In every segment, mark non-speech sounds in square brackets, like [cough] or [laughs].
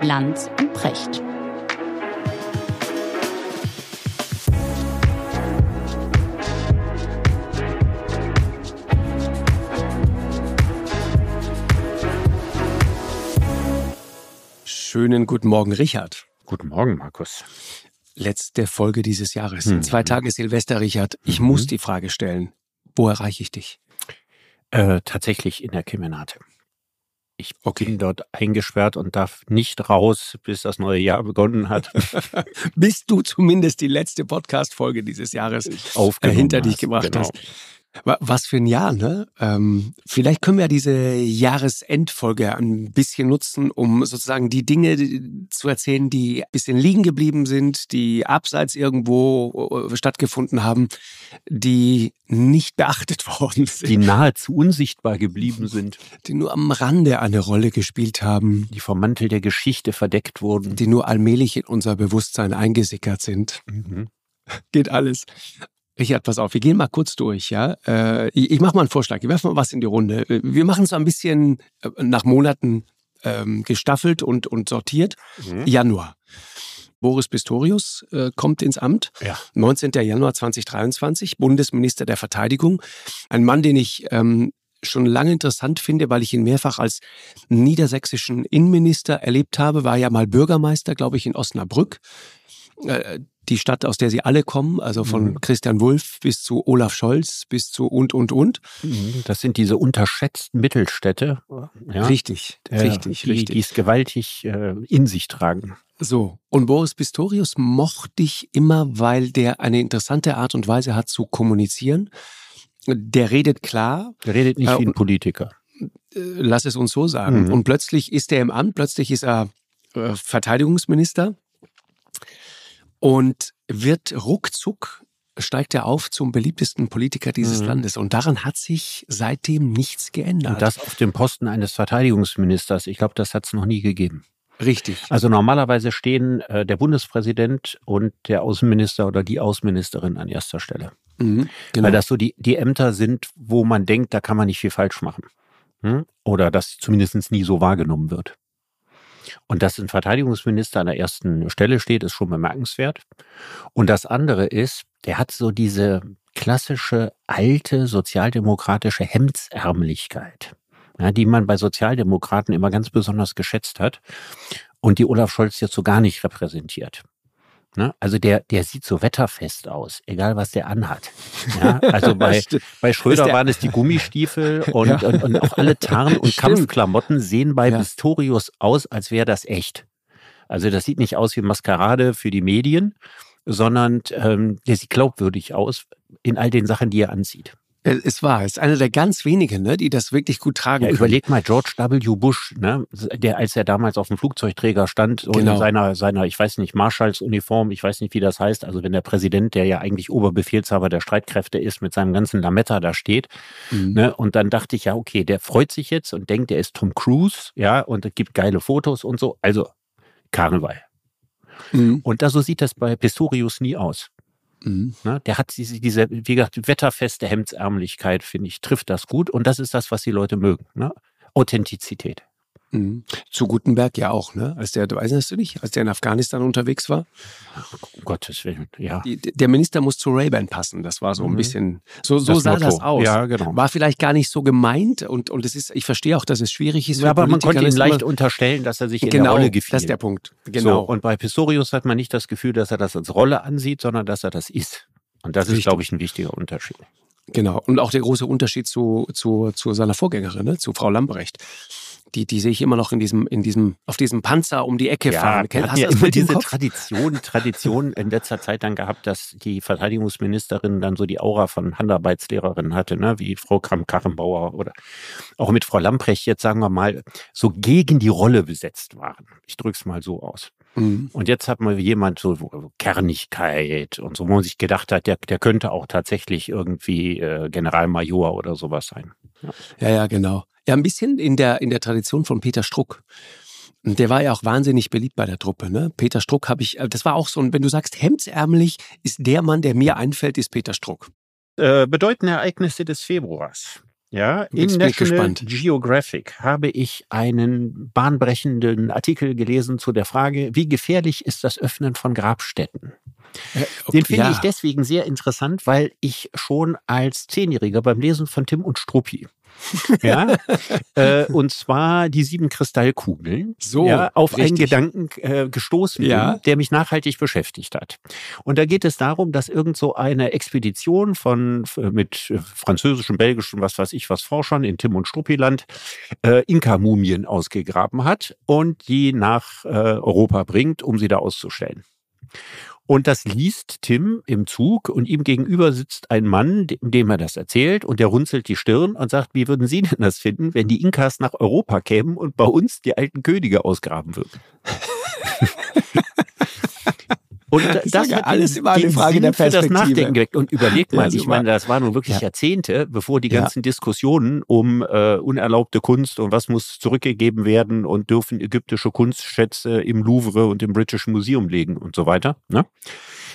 Lanz und Precht. Schönen guten Morgen, Richard. Guten Morgen, Markus. Letzte Folge dieses Jahres. In zwei Tage Silvester, Richard. Ich muss die Frage stellen. Wo erreiche ich dich? Äh, tatsächlich in der Kemenate. Ich Okay. bin dort eingesperrt und darf nicht raus, bis das neue Jahr begonnen hat. [laughs] Bis du zumindest die letzte Podcast-Folge dieses Jahres äh, hinter dich hast, gebracht genau. hast. Wa- Was für ein Jahr, ne? Ähm, vielleicht können wir diese Jahresendfolge ein bisschen nutzen, um sozusagen die Dinge zu erzählen, die ein bisschen liegen geblieben sind, die abseits irgendwo stattgefunden haben, die nicht beachtet [laughs] worden sind, Die nahezu unsichtbar geblieben sind, die nur am Rande eine Rolle gespielt haben, die vom Mantel der Geschichte verdeckt wurden. die nur allmählich in unser Bewusstsein eingesickert sind. Mhm. [laughs] Geht alles. Richard, pass auf, wir gehen mal kurz durch, ja. Äh, ich ich mache mal einen Vorschlag, ich werfe mal was in die Runde. Wir machen es so ein bisschen äh, nach Monaten ähm, gestaffelt und, und sortiert. Mhm. Januar. Boris Pistorius äh, kommt ins Amt. Ja. 19. Januar 2023, Bundesminister der Verteidigung. Ein Mann, den ich ähm, schon lange interessant finde, weil ich ihn mehrfach als niedersächsischen Innenminister erlebt habe, war ja mal Bürgermeister, glaube ich, in Osnabrück. Äh, die Stadt, aus der sie alle kommen, also von Mhm. Christian Wulff bis zu Olaf Scholz bis zu und, und, und. Mhm. Das sind diese unterschätzten Mittelstädte, ja, Richtig, äh, richtig, die, richtig. die es gewaltig äh, in sich tragen. So, und Boris Pistorius mochte ich immer, weil der eine interessante Art und Weise hat zu kommunizieren. Der redet klar, Der redet nicht Äh, wie ein Politiker. äh, lass es uns so sagen. Mhm. Und plötzlich ist er im Amt, plötzlich ist er äh, Verteidigungsminister und wird ruckzuck steigt er auf zum beliebtesten Politiker dieses Mhm. Landes. Und daran hat sich seitdem nichts geändert. Und das auf dem Posten eines Verteidigungsministers. Ich glaube, das hat es noch nie gegeben. Richtig. Also normalerweise stehen äh, der Bundespräsident und der Außenminister oder die Außenministerin an erster Stelle. Mhm, genau. Weil das so die, die Ämter sind, wo man denkt, da kann man nicht viel falsch machen. Hm? Oder das zumindest nie so wahrgenommen wird. Und dass ein Verteidigungsminister an der ersten Stelle steht, ist schon bemerkenswert. Und das andere ist, der hat so diese klassische alte sozialdemokratische Hemdsärmlichkeit, ja, die man bei Sozialdemokraten immer ganz besonders geschätzt hat und die Olaf Scholz jetzt so gar nicht repräsentiert. Ne? Also der, der sieht so wetterfest aus, egal was der anhat. Ja, [laughs] also bei, bei Schröder der- waren es die Gummistiefel [laughs] und, Ja. und, und auch alle Tarn- und [laughs] Stimmt. Kampfklamotten sehen bei Ja. Pistorius aus, als wäre das echt. Also das sieht nicht aus wie Maskerade für die Medien, sondern ähm, der sieht glaubwürdig aus in all den Sachen, die er anzieht. Äh, Es war, es ist einer der ganz wenigen, ne, die das wirklich gut tragen Ja, können. überleg mal George W. Bush, ne, der als er damals auf dem Flugzeugträger stand und Genau. in seiner seiner ich weiß nicht Marschallsuniform, ich weiß nicht wie das heißt, also wenn der Präsident, der ja eigentlich Oberbefehlshaber der Streitkräfte ist, mit seinem ganzen Lametta da steht, Mhm. ne, und dann dachte ich ja, okay, der freut sich jetzt und denkt, er ist Tom Cruise, ja, und es gibt geile Fotos und so, also Karneval. Mhm. Und da so sieht das bei Pistorius nie aus. Mhm. Ne? Der hat diese, diese, wie gesagt, wetterfeste Hemdsärmlichkeit, finde ich, trifft das gut. Und das ist das, was die Leute mögen. Ne? Authentizität. Mhm. Zu Gutenberg ja auch, ne? Als der, du weißt du nicht, als der in Afghanistan unterwegs war. Um Gottes Willen, ja. Die, der Minister muss zu Ray-Ban passen. Das war so ein Mhm. bisschen, so, so Das sah Motto. das aus. Ja, genau. War vielleicht gar nicht so gemeint und, und es ist, ich verstehe auch, dass es schwierig ist. Ja, aber man Politiker, konnte ihm leicht unterstellen, dass er sich in Genau, der Rolle gefiel. das ist der Punkt. So, Genau. und bei Pistorius hat man nicht das Gefühl, dass er das als Rolle ansieht, sondern dass er das ist. Und das ist, Richtig. glaube ich, ein wichtiger Unterschied. Genau. Und auch der große Unterschied zu, zu, zu seiner Vorgängerin, ne? zu Frau Lambrecht. Die, die sehe ich immer noch in diesem, in diesem, auf diesem Panzer um die Ecke fahren. wir Kenn- hatten Hast du ja immer diese Kopf? Tradition, Tradition [laughs] in letzter Zeit dann gehabt, dass die Verteidigungsministerin dann so die Aura von Handarbeitslehrerin hatte, ne? wie Frau Kramp-Karrenbauer oder auch mit Frau Lamprecht jetzt, sagen wir mal, so gegen die Rolle besetzt waren. Ich drück's mal so aus. Mhm. Und jetzt hat man jemand so Kernigkeit und so, wo man sich gedacht hat, der, der könnte auch tatsächlich irgendwie äh, Generalmajor oder sowas sein. Ja, ja, genau. Ja, ein bisschen in der, in der Tradition von Peter Struck. Und Der war ja auch wahnsinnig beliebt bei der Truppe. Ne? Peter Struck habe ich, äh, das war auch so ein, wenn du sagst hemdsärmelig, ist der Mann, der mir einfällt, ist Peter Struck. Äh, bedeutende Ereignisse des Februars. Ja, in National. Geographic habe ich einen bahnbrechenden Artikel gelesen zu der Frage, wie gefährlich ist das Öffnen von Grabstätten? Den finde ja. ich deswegen sehr interessant, weil ich schon als Zehnjähriger beim Lesen von Tim und Struppi [laughs] ja, äh, und zwar die sieben Kristallkugeln, So, ja, auf einen richtig. Gedanken Gedanken äh, gestoßen Ja. bin, der mich nachhaltig beschäftigt hat. Und da geht es darum, dass irgend so eine Expedition von mit äh, französischen, belgischen, was weiß ich was Forschern in Tim und Struppiland äh, Inka-Mumien ausgegraben hat und die nach äh, Europa bringt, um sie da auszustellen. Und das liest Tim im Zug und ihm gegenüber sitzt ein Mann, dem er das erzählt und der runzelt die Stirn und sagt, wie würden Sie denn das finden, wenn die Inkas nach Europa kämen und bei uns die alten Könige ausgraben würden? [laughs] Und [laughs] Ich das hat alles den- immer eine Frage Sinn der für das Perspektive. Nachdenken geweckt. Und überleg [laughs] Ja, mal, ich super. meine, das waren nun wirklich Ja. Jahrzehnte, bevor die Ja. ganzen Diskussionen um äh, unerlaubte Kunst und was muss zurückgegeben werden und dürfen ägyptische Kunstschätze im Louvre und im British Museum liegen und so weiter. Ne?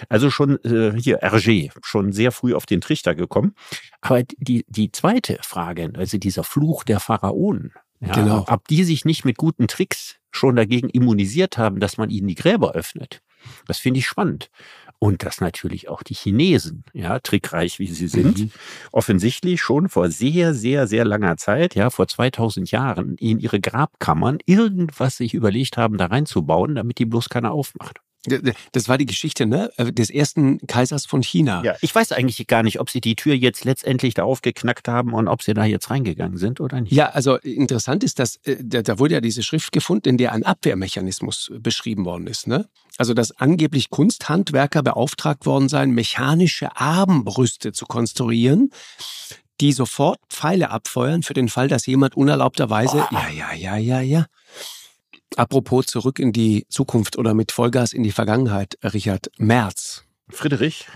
Also schon äh, hier Hergé, schon sehr früh auf den Trichter gekommen. Aber die, die zweite Frage, also dieser Fluch der Pharaonen, ja, Genau. ob die sich nicht mit guten Tricks schon dagegen immunisiert haben, dass man ihnen die Gräber öffnet, das finde ich spannend. Und dass natürlich auch die Chinesen, ja, trickreich wie sie sind, Mhm. offensichtlich schon vor sehr, sehr, sehr langer Zeit, ja, vor 2000 Jahren, in ihre Grabkammern irgendwas sich überlegt haben, da reinzubauen, damit die bloß keiner aufmacht. Das war die Geschichte ne? äh, des ersten Kaisers von China. Ja, ich weiß eigentlich gar nicht, ob sie die Tür jetzt letztendlich da aufgeknackt haben und ob sie da jetzt reingegangen sind oder nicht. Ja, also interessant ist, dass äh, da, wurde ja diese Schrift gefunden, in der ein Abwehrmechanismus äh, beschrieben worden ist. Ne? Also dass angeblich Kunsthandwerker beauftragt worden seien, mechanische Armbrüste zu konstruieren, die sofort Pfeile abfeuern für den Fall, dass jemand unerlaubterweise. Ja, ja, ja, ja, ja. Apropos zurück in die Zukunft oder mit Vollgas in die Vergangenheit, Richard Merz. Friedrich?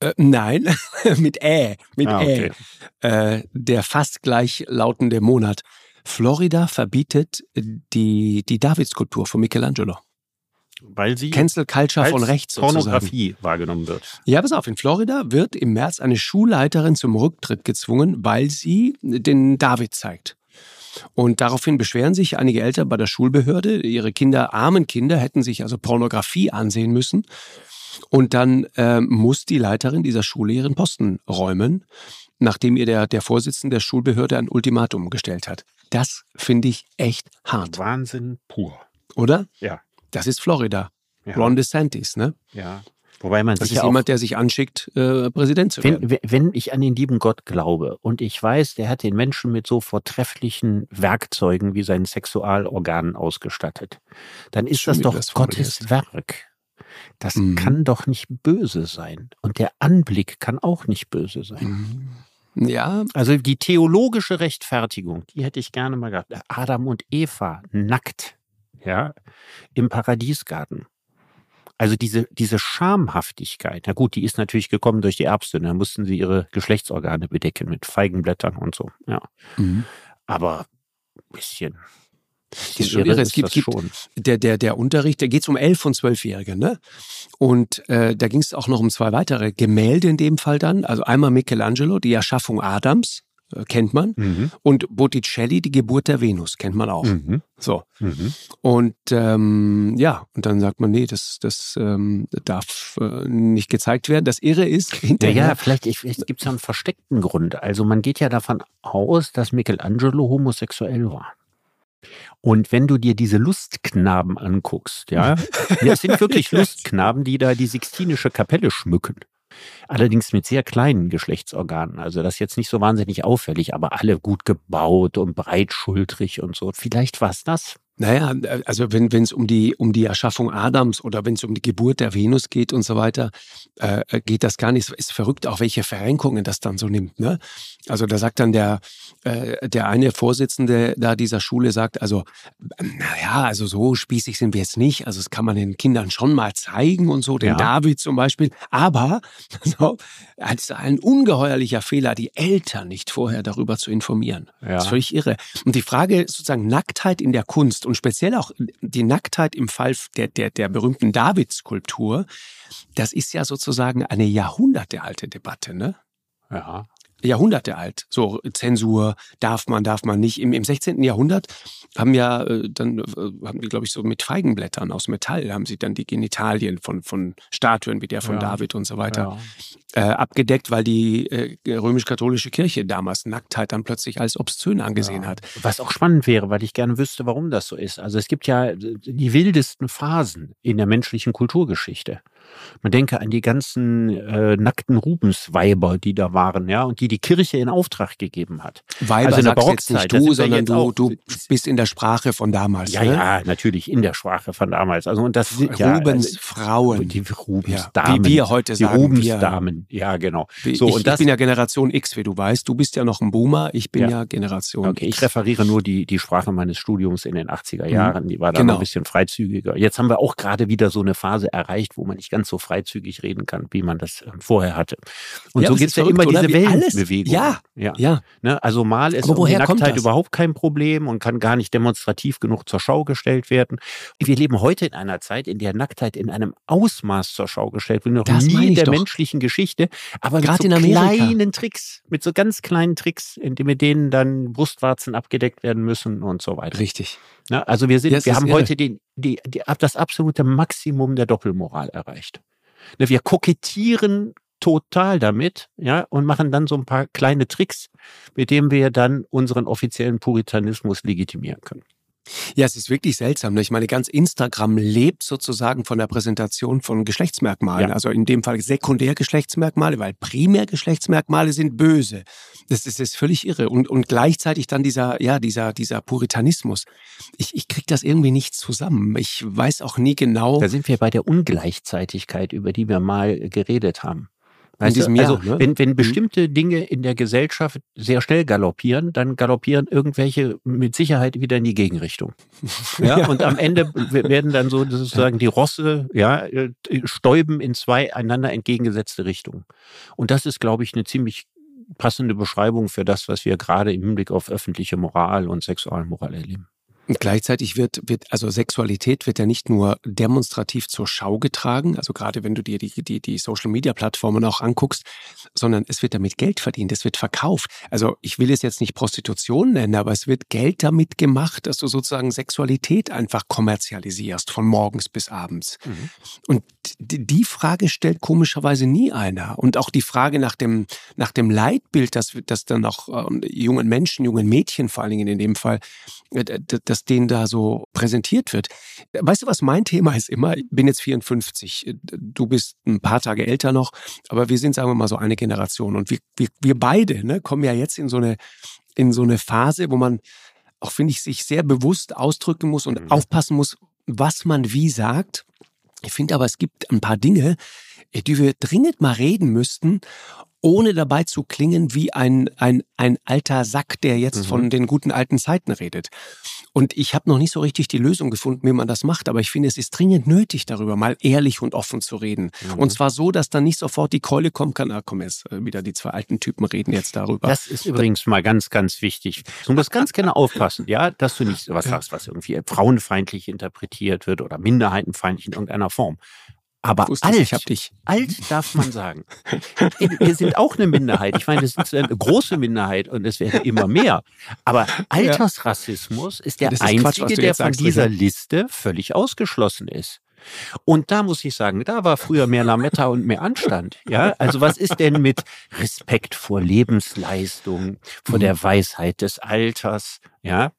Äh, nein, [laughs] mit Ä, mit Ah, Ä. okay. Äh, der fast gleichlautende Monat. Florida verbietet die, die Davidskulptur von Michelangelo. Weil sie Cancel Culture von rechts sozusagen. Pornografie wahrgenommen wird. Ja, pass auf, in Florida wird im März eine Schulleiterin zum Rücktritt gezwungen, weil sie den David zeigt. Und daraufhin beschweren sich einige Eltern bei der Schulbehörde. Ihre Kinder, armen Kinder, hätten sich also Pornografie ansehen müssen. Und dann ähm, muss die Leiterin dieser Schule ihren Posten räumen, nachdem ihr der, der Vorsitzende der Schulbehörde ein Ultimatum gestellt hat. Das finde ich echt hart, Wahnsinn pur. oder? Ja. Das ist Florida. Ja. Ron DeSantis, ne? ja. Wobei man Das ist jemand, der sich anschickt, äh, Präsident zu werden. Wenn, wenn- ich an den lieben Gott glaube und ich weiß, der hat den Menschen mit so vortrefflichen Werkzeugen wie seinen Sexualorganen ausgestattet, dann ist Schön, das doch das Gottes. Werk. Das Mhm. kann doch nicht böse sein. Und der Anblick kann auch nicht böse sein. Mhm. Ja, Also die theologische Rechtfertigung, die hätte ich gerne mal gehabt. Adam und Eva nackt, ja, im Paradiesgarten. Also diese, diese Schamhaftigkeit, na gut, die ist natürlich gekommen durch die Erbsünde, da mussten sie ihre Geschlechtsorgane bedecken mit Feigenblättern und so, ja. Mhm. Aber ein bisschen. ist schon irre. Es gibt, das gibt schon. der, der, der Unterricht, da geht es um elf und zwölfjährige, ne? Und äh, da ging es auch noch um zwei weitere Gemälde in dem Fall dann. Also einmal Michelangelo, die Erschaffung Adams, kennt man. Mhm. Und Botticelli, die Geburt der Venus, kennt man auch. Mhm. So. Mhm. Und ähm, ja, und dann sagt man, nee, das, das ähm, darf äh, nicht gezeigt werden. Das Irre ist, [laughs] hinterher. Naja, vielleicht, vielleicht gibt es ja einen versteckten Grund. Also man geht ja davon aus, dass Michelangelo homosexuell war. Und wenn du dir diese Lustknaben anguckst, ja, [laughs] das sind wirklich Lustknaben, die da die Sixtinische Kapelle schmücken. Allerdings mit sehr kleinen Geschlechtsorganen. Also das ist jetzt nicht so wahnsinnig auffällig, aber alle gut gebaut und breitschultrig und so. Vielleicht war es das. Naja, also wenn es um die, um die Erschaffung Adams oder wenn es um die Geburt der Venus geht und so weiter, äh, geht das gar nicht. Es ist verrückt, auch welche Verrenkungen das dann so nimmt. Ne? Also da sagt dann der, äh, der eine Vorsitzende da dieser Schule, sagt also, naja, also so spießig sind wir jetzt nicht. Also das kann man den Kindern schon mal zeigen und so, den Ja. David zum Beispiel. Aber [laughs] so, es ist ein ungeheuerlicher Fehler, die Eltern nicht vorher darüber zu informieren. Ja. Das ist völlig irre. Und die Frage ist sozusagen Nacktheit in der Kunst und speziell auch die Nacktheit im Fall der, der, der berühmten David-Skulptur, das ist ja sozusagen eine jahrhundertealte Debatte. Ne? Ja. Jahrhunderte alt. So Zensur, darf man, darf man nicht. Im, im 16. Jahrhundert haben ja äh, dann, äh, haben die, glaube ich, so mit Feigenblättern aus Metall, haben sie dann die Genitalien von, von Statuen wie der von ja. David und so weiter ja. äh, abgedeckt, weil die äh, römisch-katholische Kirche damals Nacktheit dann plötzlich als obszön angesehen ja. hat. Was auch spannend wäre, weil ich gerne wüsste, warum das so ist. Also es gibt ja die wildesten Phasen in der menschlichen Kulturgeschichte. Man denke an die ganzen äh, nackten Rubensweiber, die da waren, ja, und die die Kirche in Auftrag gegeben hat. Weiber also in der Barockzeit, nicht du, sondern du, du bist in der Sprache von damals. Ja, ne? ja, natürlich in der Sprache von damals. Also und das Rubensfrauen, ja, die Rubensdamen, wie wir heute sagen, die Rubensdamen, ja genau. So ich, und das, ich bin ja Generation X, wie du weißt. Du bist ja noch ein Boomer, ich bin ja, ja Generation okay, X. Ich referiere nur die die Sprache meines Studiums in den 80er Jahren. Die war da genau. ein bisschen freizügiger. Jetzt haben wir auch gerade wieder so eine Phase erreicht, wo man nicht ganz so freizügig reden kann, wie man das ähm, vorher hatte. Und ja, so gibt es ja immer diese Wellenbewegung. Ja, ja. ja. Ne? Also mal ist Aber woher Nacktheit überhaupt kein Problem und kann gar nicht demonstrativ genug zur Schau gestellt werden. Wir leben heute in einer Zeit, in der Nacktheit in einem Ausmaß zur Schau gestellt wird, noch das nie in der doch. menschlichen Geschichte, aber Gerade mit so kleinen Tricks, mit so ganz kleinen Tricks, mit denen dann Brustwarzen abgedeckt werden müssen und so weiter. Richtig. Ne? Also wir sind, ja, wir haben irre. heute den, die, die, das absolute Maximum der Doppelmoral erreicht. Ne, wir kokettieren total damit, ja, und machen dann so ein paar kleine Tricks, mit denen wir dann unseren offiziellen Puritanismus legitimieren können. Ja, es ist wirklich seltsam. Ne? Ich meine, ganz Instagram lebt sozusagen von der Präsentation von Geschlechtsmerkmalen. Ja. Also in dem Fall Sekundärgeschlechtsmerkmale, weil Primärgeschlechtsmerkmale sind böse. Das ist, ist völlig irre. Und, und gleichzeitig dann dieser, ja, dieser, dieser Puritanismus. Ich, ich krieg das irgendwie nicht zusammen. Ich weiß auch nie genau. Da sind wir bei der Ungleichzeitigkeit, über die wir mal geredet haben. Weißt Jahr, also, ne? wenn, wenn mhm. bestimmte Dinge in der Gesellschaft sehr schnell galoppieren, dann galoppieren irgendwelche mit Sicherheit wieder in die Gegenrichtung. [laughs] Ja, ja. und am Ende werden dann so sozusagen die Rosse, ja, äh, stäuben in zwei einander entgegengesetzte Richtungen. Und das ist, glaube ich, eine ziemlich passende Beschreibung für das, was wir gerade im Hinblick auf öffentliche Moral und Sexualmoral erleben. Und gleichzeitig wird, wird, also Sexualität wird ja nicht nur demonstrativ zur Schau getragen, also gerade wenn du dir die, die, die Social Media Plattformen auch anguckst, sondern es wird damit Geld verdient, es wird verkauft. Also ich will es jetzt nicht Prostitution nennen, aber es wird Geld damit gemacht, dass du sozusagen Sexualität einfach kommerzialisierst, von morgens bis abends. Mhm. Und die Frage stellt komischerweise nie einer. Und auch die Frage nach dem, nach dem Leitbild, das, das dann auch äh, jungen Menschen, jungen Mädchen vor allen Dingen in dem Fall, äh, das das denen da so präsentiert wird. Weißt du, was mein Thema ist immer? Ich bin jetzt 54, du bist ein paar Tage älter noch, aber wir sind, sagen wir mal, so eine Generation. Und wir, wir, wir beide ne, kommen ja jetzt in so eine, in so eine Phase, wo man auch, finde ich, sich sehr bewusst ausdrücken muss und mhm. aufpassen muss, was man wie sagt. Ich finde aber, es gibt ein paar Dinge, die wir dringend mal reden müssten ohne dabei zu klingen wie ein, ein, ein alter Sack, der jetzt mhm. von den guten alten Zeiten redet. Und ich habe noch nicht so richtig die Lösung gefunden, wie man das macht, aber ich finde, es ist dringend nötig, darüber mal ehrlich und offen zu reden. Mhm. Und zwar so, dass dann nicht sofort die Keule kommen kann, ah komm jetzt, äh, wieder die zwei alten Typen reden jetzt darüber. Das ist übrigens mal ganz, ganz wichtig. Du musst ganz genau aufpassen, ja, dass du nicht was sagst, was irgendwie frauenfeindlich interpretiert wird oder minderheitenfeindlich in irgendeiner Form. Aber alt, ich hab dich. alt darf man sagen. Wir sind auch eine Minderheit. Ich meine, das ist eine große Minderheit und es werden immer mehr. Aber Altersrassismus ist der ist einzige, Quatsch, der von sagst, dieser Liste völlig ausgeschlossen ist. Und da muss ich sagen, da war früher mehr Lametta und mehr Anstand. Ja, also was ist denn mit Respekt vor Lebensleistung, vor der. Weisheit des Alters? Ja,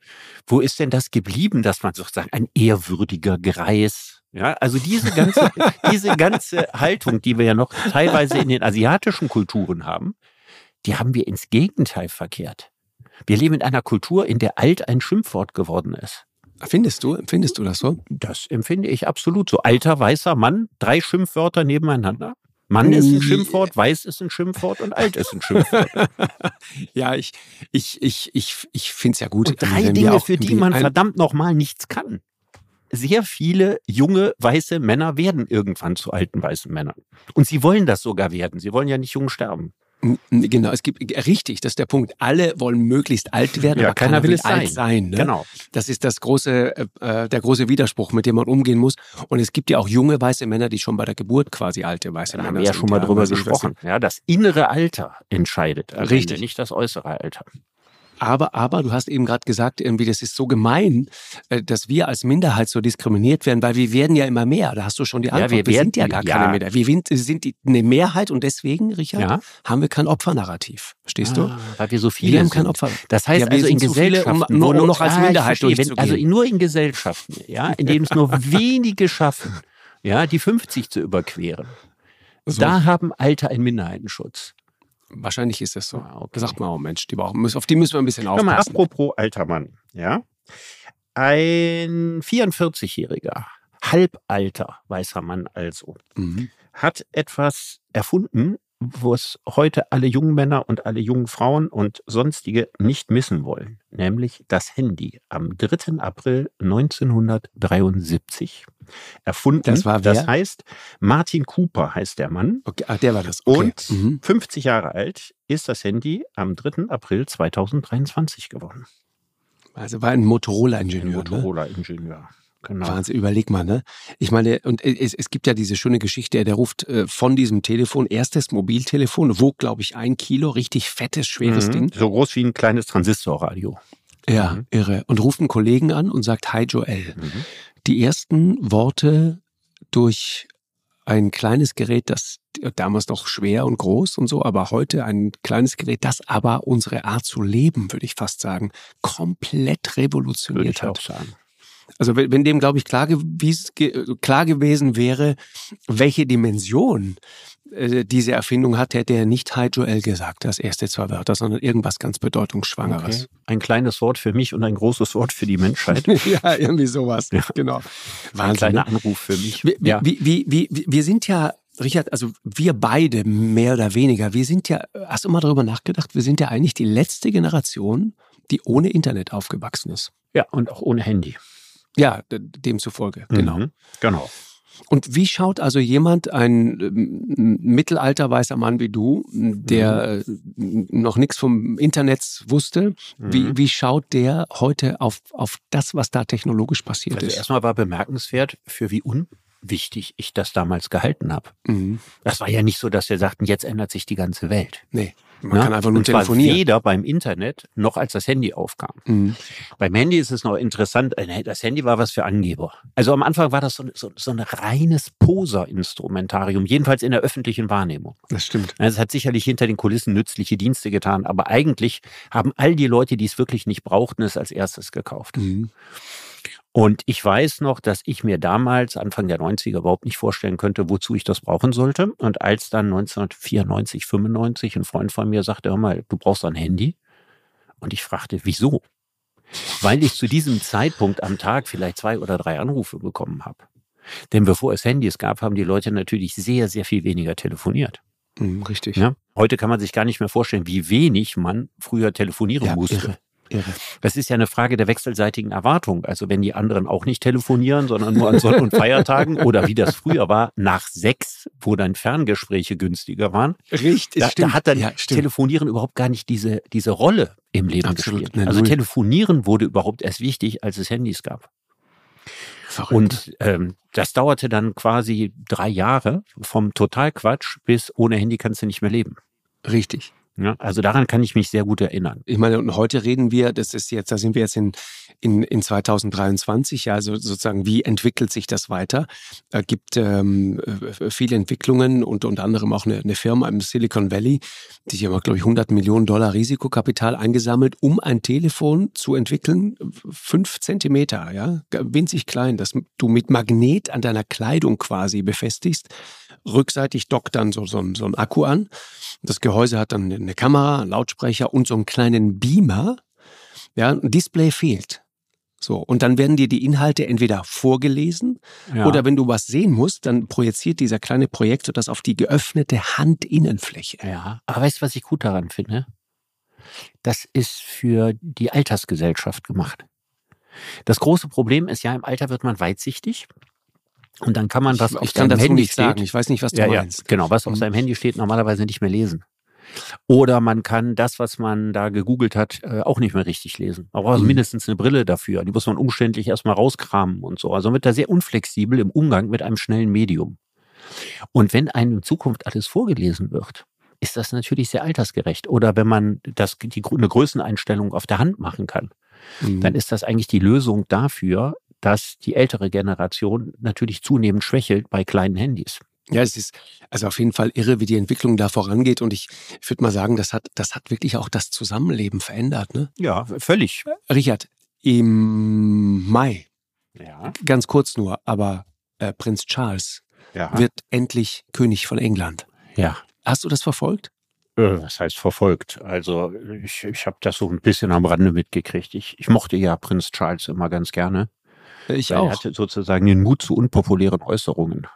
wo ist denn das geblieben, dass man sozusagen ein ehrwürdiger Greis ja, also diese ganze, diese ganze Haltung, die wir ja noch teilweise in den asiatischen Kulturen haben, die haben wir ins Gegenteil verkehrt. Wir leben in einer Kultur, in der alt ein Schimpfwort geworden ist. Findest du, empfindest du das so? Das empfinde ich absolut so. Alter weißer Mann, drei Schimpfwörter nebeneinander. Mann ist ein Schimpfwort, weiß ist ein Schimpfwort und alt ist ein Schimpfwort. [laughs] ja, ich, ich, ich, ich, ich finde es ja gut. Und drei Dinge, für die man verdammt nochmal nichts kann sehr viele junge weiße Männer werden irgendwann zu alten weißen Männern. Und sie wollen das sogar werden. Sie wollen ja nicht jung sterben. Genau, es gibt richtig, das ist der Punkt. Alle wollen möglichst alt werden, Ja, aber keiner keiner, will will es alt sein. sein. ne? Genau. Das ist das große, äh, der große Widerspruch, mit dem man umgehen muss. Und es gibt ja auch junge weiße Männer, die schon bei der Geburt quasi alte weiße Da Männer haben wir ja sind, schon mal drüber gesprochen. Ja, das innere Alter entscheidet. am Richtig. Nicht das äußere Alter. Aber, aber du hast eben gerade gesagt, irgendwie, das ist so gemein, äh, dass wir als Minderheit so diskriminiert werden, weil wir werden ja immer mehr. Da hast du schon die Ja, Antwort. wir wir, werden- sind ja gar ja. keine Minderheit. Wir sind, die, eine Mehrheit und deswegen, Richard, Ja. haben wir kein Opfernarrativ. Verstehst du? Ah, weil wir so viele Wir haben sind. kein Opfer. Das heißt Ja, wir also in viele, Gesellschaften, um- wo um noch als Ah, Minderheit verstehe, wenn, also nur in Gesellschaften, ja, in denen es nur [laughs] wenige schaffen, ja, die 50 zu überqueren. So. Da haben Alte einen Minderheitenschutz. Wahrscheinlich ist das so. Ah, okay. Sagt man auch, Mensch, die brauchen, müssen- auf die müssen wir ein bisschen Hör mal, aufpassen. apropos alter Mann, ja. Ein 44-jähriger, halbalter weißer Mann also, Mhm. hat etwas erfunden, wo es heute alle jungen Männer und alle jungen Frauen und sonstige nicht missen wollen, nämlich das Handy am 3. April 1973 erfunden. Das war wer? Das heißt, Martin Cooper heißt der Mann. Okay, ah, der war das. Okay. Und Mhm. 50 Jahre alt ist das Handy am 3. April 2023 geworden. Also war ein Motorola-Ingenieur. Ein Ne? Genau. Wahnsinn, überleg mal, ne? Ich meine, und es, es gibt ja diese schöne Geschichte, der ruft äh, von diesem Telefon, erstes Mobiltelefon, wog, glaube ich, ein Kilo, richtig fettes, schweres Mhm. Ding. So groß wie ein kleines Transistorradio. Ja, Mhm. irre. Und ruft einen Kollegen an und sagt, Hi Joel. Mhm. Die ersten Worte durch ein kleines Gerät, das damals noch schwer und groß und so, aber heute ein kleines Gerät, das aber unsere Art zu leben, würde ich fast sagen, komplett revolutioniert ich hat. auch sagen. Also wenn, wenn dem, glaube ich, klar, gewies, ge, klar gewesen wäre, welche Dimension äh, diese Erfindung hat, hätte er nicht Hi Joel gesagt, das erste zwei Wörter, sondern irgendwas ganz Bedeutungsschwangeres. Okay. Ein kleines Wort für mich und ein großes Wort für die Menschheit. [laughs] ja, irgendwie sowas. Ja. Genau. Ein Wahnsinn. kleiner Ne? Anruf für mich. Wir, ja. wir, wir, wir, wir sind ja, Richard, also wir beide mehr oder weniger, wir sind ja, hast du mal darüber nachgedacht, wir sind ja eigentlich die letzte Generation, die ohne Internet aufgewachsen ist. ja, und auch ohne Handy. Ja, demzufolge, genau. Mhm. Genau. Und wie schaut also jemand, ein ähm, mittelalter weißer Mann wie du, der äh, noch nichts vom Internet wusste, wie, Mhm. wie schaut der heute auf, auf das, was da technologisch passiert Also ist? erstmal war bemerkenswert, für wie unwichtig ich das damals gehalten habe. Mhm. Das war ja nicht so, dass wir sagten, jetzt ändert sich die ganze Welt. Nee, man Ne? kann einfach nur Und zwar telefonieren. weder beim Internet noch als das Handy aufkam. Mhm. Beim Handy ist es noch interessant, äh, das Handy war was für Angeber. Also am Anfang war das so, so, so ein reines Poser-Instrumentarium, jedenfalls in der öffentlichen Wahrnehmung. Das stimmt. Es hat sicherlich hinter den Kulissen nützliche Dienste getan, aber eigentlich haben all die Leute, die es wirklich nicht brauchten, es als erstes gekauft. Mhm. Und ich weiß noch, dass ich mir damals, Anfang der 90er, überhaupt nicht vorstellen könnte, wozu ich das brauchen sollte. Und als dann 1994, 95 ein Freund von mir sagte, hör mal, du brauchst ein Handy. Und ich fragte, wieso? Weil ich zu diesem Zeitpunkt am Tag vielleicht zwei oder drei Anrufe bekommen habe. Denn bevor es Handys gab, haben die Leute natürlich sehr, sehr viel weniger telefoniert. Mhm, richtig. Ja? Heute kann man sich gar nicht mehr vorstellen, wie wenig man früher telefonieren Ja, musste. irre. Irre. Das ist ja eine Frage der wechselseitigen Erwartung. Also wenn die anderen auch nicht telefonieren, sondern nur an Sonn- und Feiertagen [laughs] oder wie das früher war, nach sechs, wo dann Ferngespräche günstiger waren, Richtig, da, da hat dann ja, stimmt. Telefonieren überhaupt gar nicht diese, diese Rolle im Leben Absolut, gespielt. ne, also null. Telefonieren wurde überhaupt erst wichtig, als es Handys gab. Verrückt. Und ähm, das dauerte dann quasi drei Jahre vom Totalquatsch bis ohne Handy kannst du nicht mehr leben. Richtig. Ja, also daran kann ich mich sehr gut erinnern. Ich meine, und heute reden wir, das ist jetzt, da sind wir jetzt in, in, in 2023, ja, also sozusagen, wie entwickelt sich das weiter? Es gibt ähm, äh, viele Entwicklungen und unter anderem auch eine, eine Firma im Silicon Valley, die haben, glaube ich, 100 Millionen Dollar Risikokapital eingesammelt, um ein Telefon zu entwickeln, fünf Zentimeter, ja, winzig klein, das du mit Magnet an deiner Kleidung quasi befestigst. Rückseitig dockt dann so, so, ein- so ein Akku an. Das Gehäuse hat dann eine Kamera, Lautsprecher und so einen kleinen Beamer. Ja, ein Display fehlt. So, und dann werden dir die Inhalte entweder vorgelesen Ja. oder wenn du was sehen musst, dann projiziert dieser kleine Projektor das auf die geöffnete Handinnenfläche. Ja, aber weißt du, was ich gut daran finde? Das ist für die Altersgesellschaft gemacht. Das große Problem ist ja, im Alter wird man weitsichtig. Und dann kann man, was ich, auf ich seinem Handy nicht steht, sagen. Ich weiß nicht, was du ja, ja, meinst. genau, was auf Mhm. seinem Handy steht, normalerweise nicht mehr lesen. Oder man kann das, was man da gegoogelt hat, äh, auch nicht mehr richtig lesen. Man braucht also mindestens eine Brille dafür. Die muss man umständlich erstmal rauskramen und so. Also man wird da sehr unflexibel im Umgang mit einem schnellen Medium. Und wenn einem in Zukunft alles vorgelesen wird, ist das natürlich sehr altersgerecht. Oder wenn man das, die, eine Größeneinstellung auf der Hand machen kann, Mhm. dann ist das eigentlich die Lösung dafür, dass die ältere Generation natürlich zunehmend schwächelt bei kleinen Handys. Ja, es ist also auf jeden Fall irre, wie die Entwicklung da vorangeht. Und ich, ich würde mal sagen, das hat, das hat wirklich auch das Zusammenleben verändert. Ne? Ja, völlig. Richard, im Mai, Ja, ganz kurz nur, aber äh, Prinz Charles ja. wird endlich König von England. ja. Hast du das verfolgt? Äh, Was heißt verfolgt? Also ich, ich habe das so ein bisschen am Rande mitgekriegt. Ich, ich mochte ja Prinz Charles immer ganz gerne. Ich weil Er auch. hatte sozusagen den Mut zu unpopulären Äußerungen.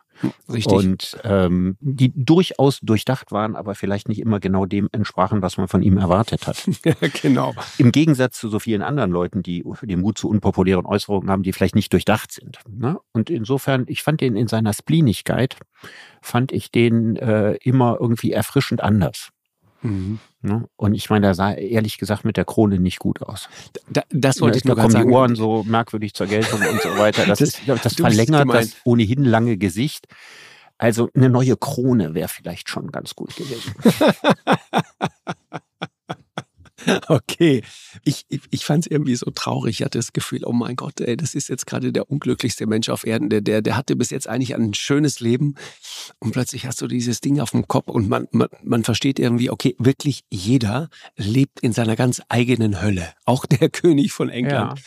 Richtig. Und ähm, die durchaus durchdacht waren, aber vielleicht nicht immer genau dem entsprachen, was man von ihm erwartet hat. [laughs] genau. Im Gegensatz zu so vielen anderen Leuten, die den Mut zu unpopulären Äußerungen haben, die vielleicht nicht durchdacht sind. Ne? Und insofern, ich fand den in seiner Spleenigkeit, fand ich den äh, immer irgendwie erfrischend anders. Mhm. Ne? Und ich meine, da sah ehrlich gesagt mit der Krone nicht gut aus. Da, das wollte ich da nur gerade kommen sagen. die Ohren so merkwürdig zur Geltung und so weiter. Das, Das- ist, das verlängert das ohnehin lange Gesicht. Also eine neue Krone wäre vielleicht schon ganz gut gewesen. [laughs] [laughs] Okay. Ich, ich, ich fand es irgendwie so traurig. Ich hatte das Gefühl, oh mein Gott, ey, das ist jetzt gerade der unglücklichste Mensch auf Erden. Der, der, der hatte bis jetzt eigentlich ein schönes Leben. Und plötzlich hast du dieses Ding auf dem Kopf und man, man, man versteht irgendwie, okay, wirklich jeder lebt in seiner ganz eigenen Hölle. Auch der [laughs] König von England.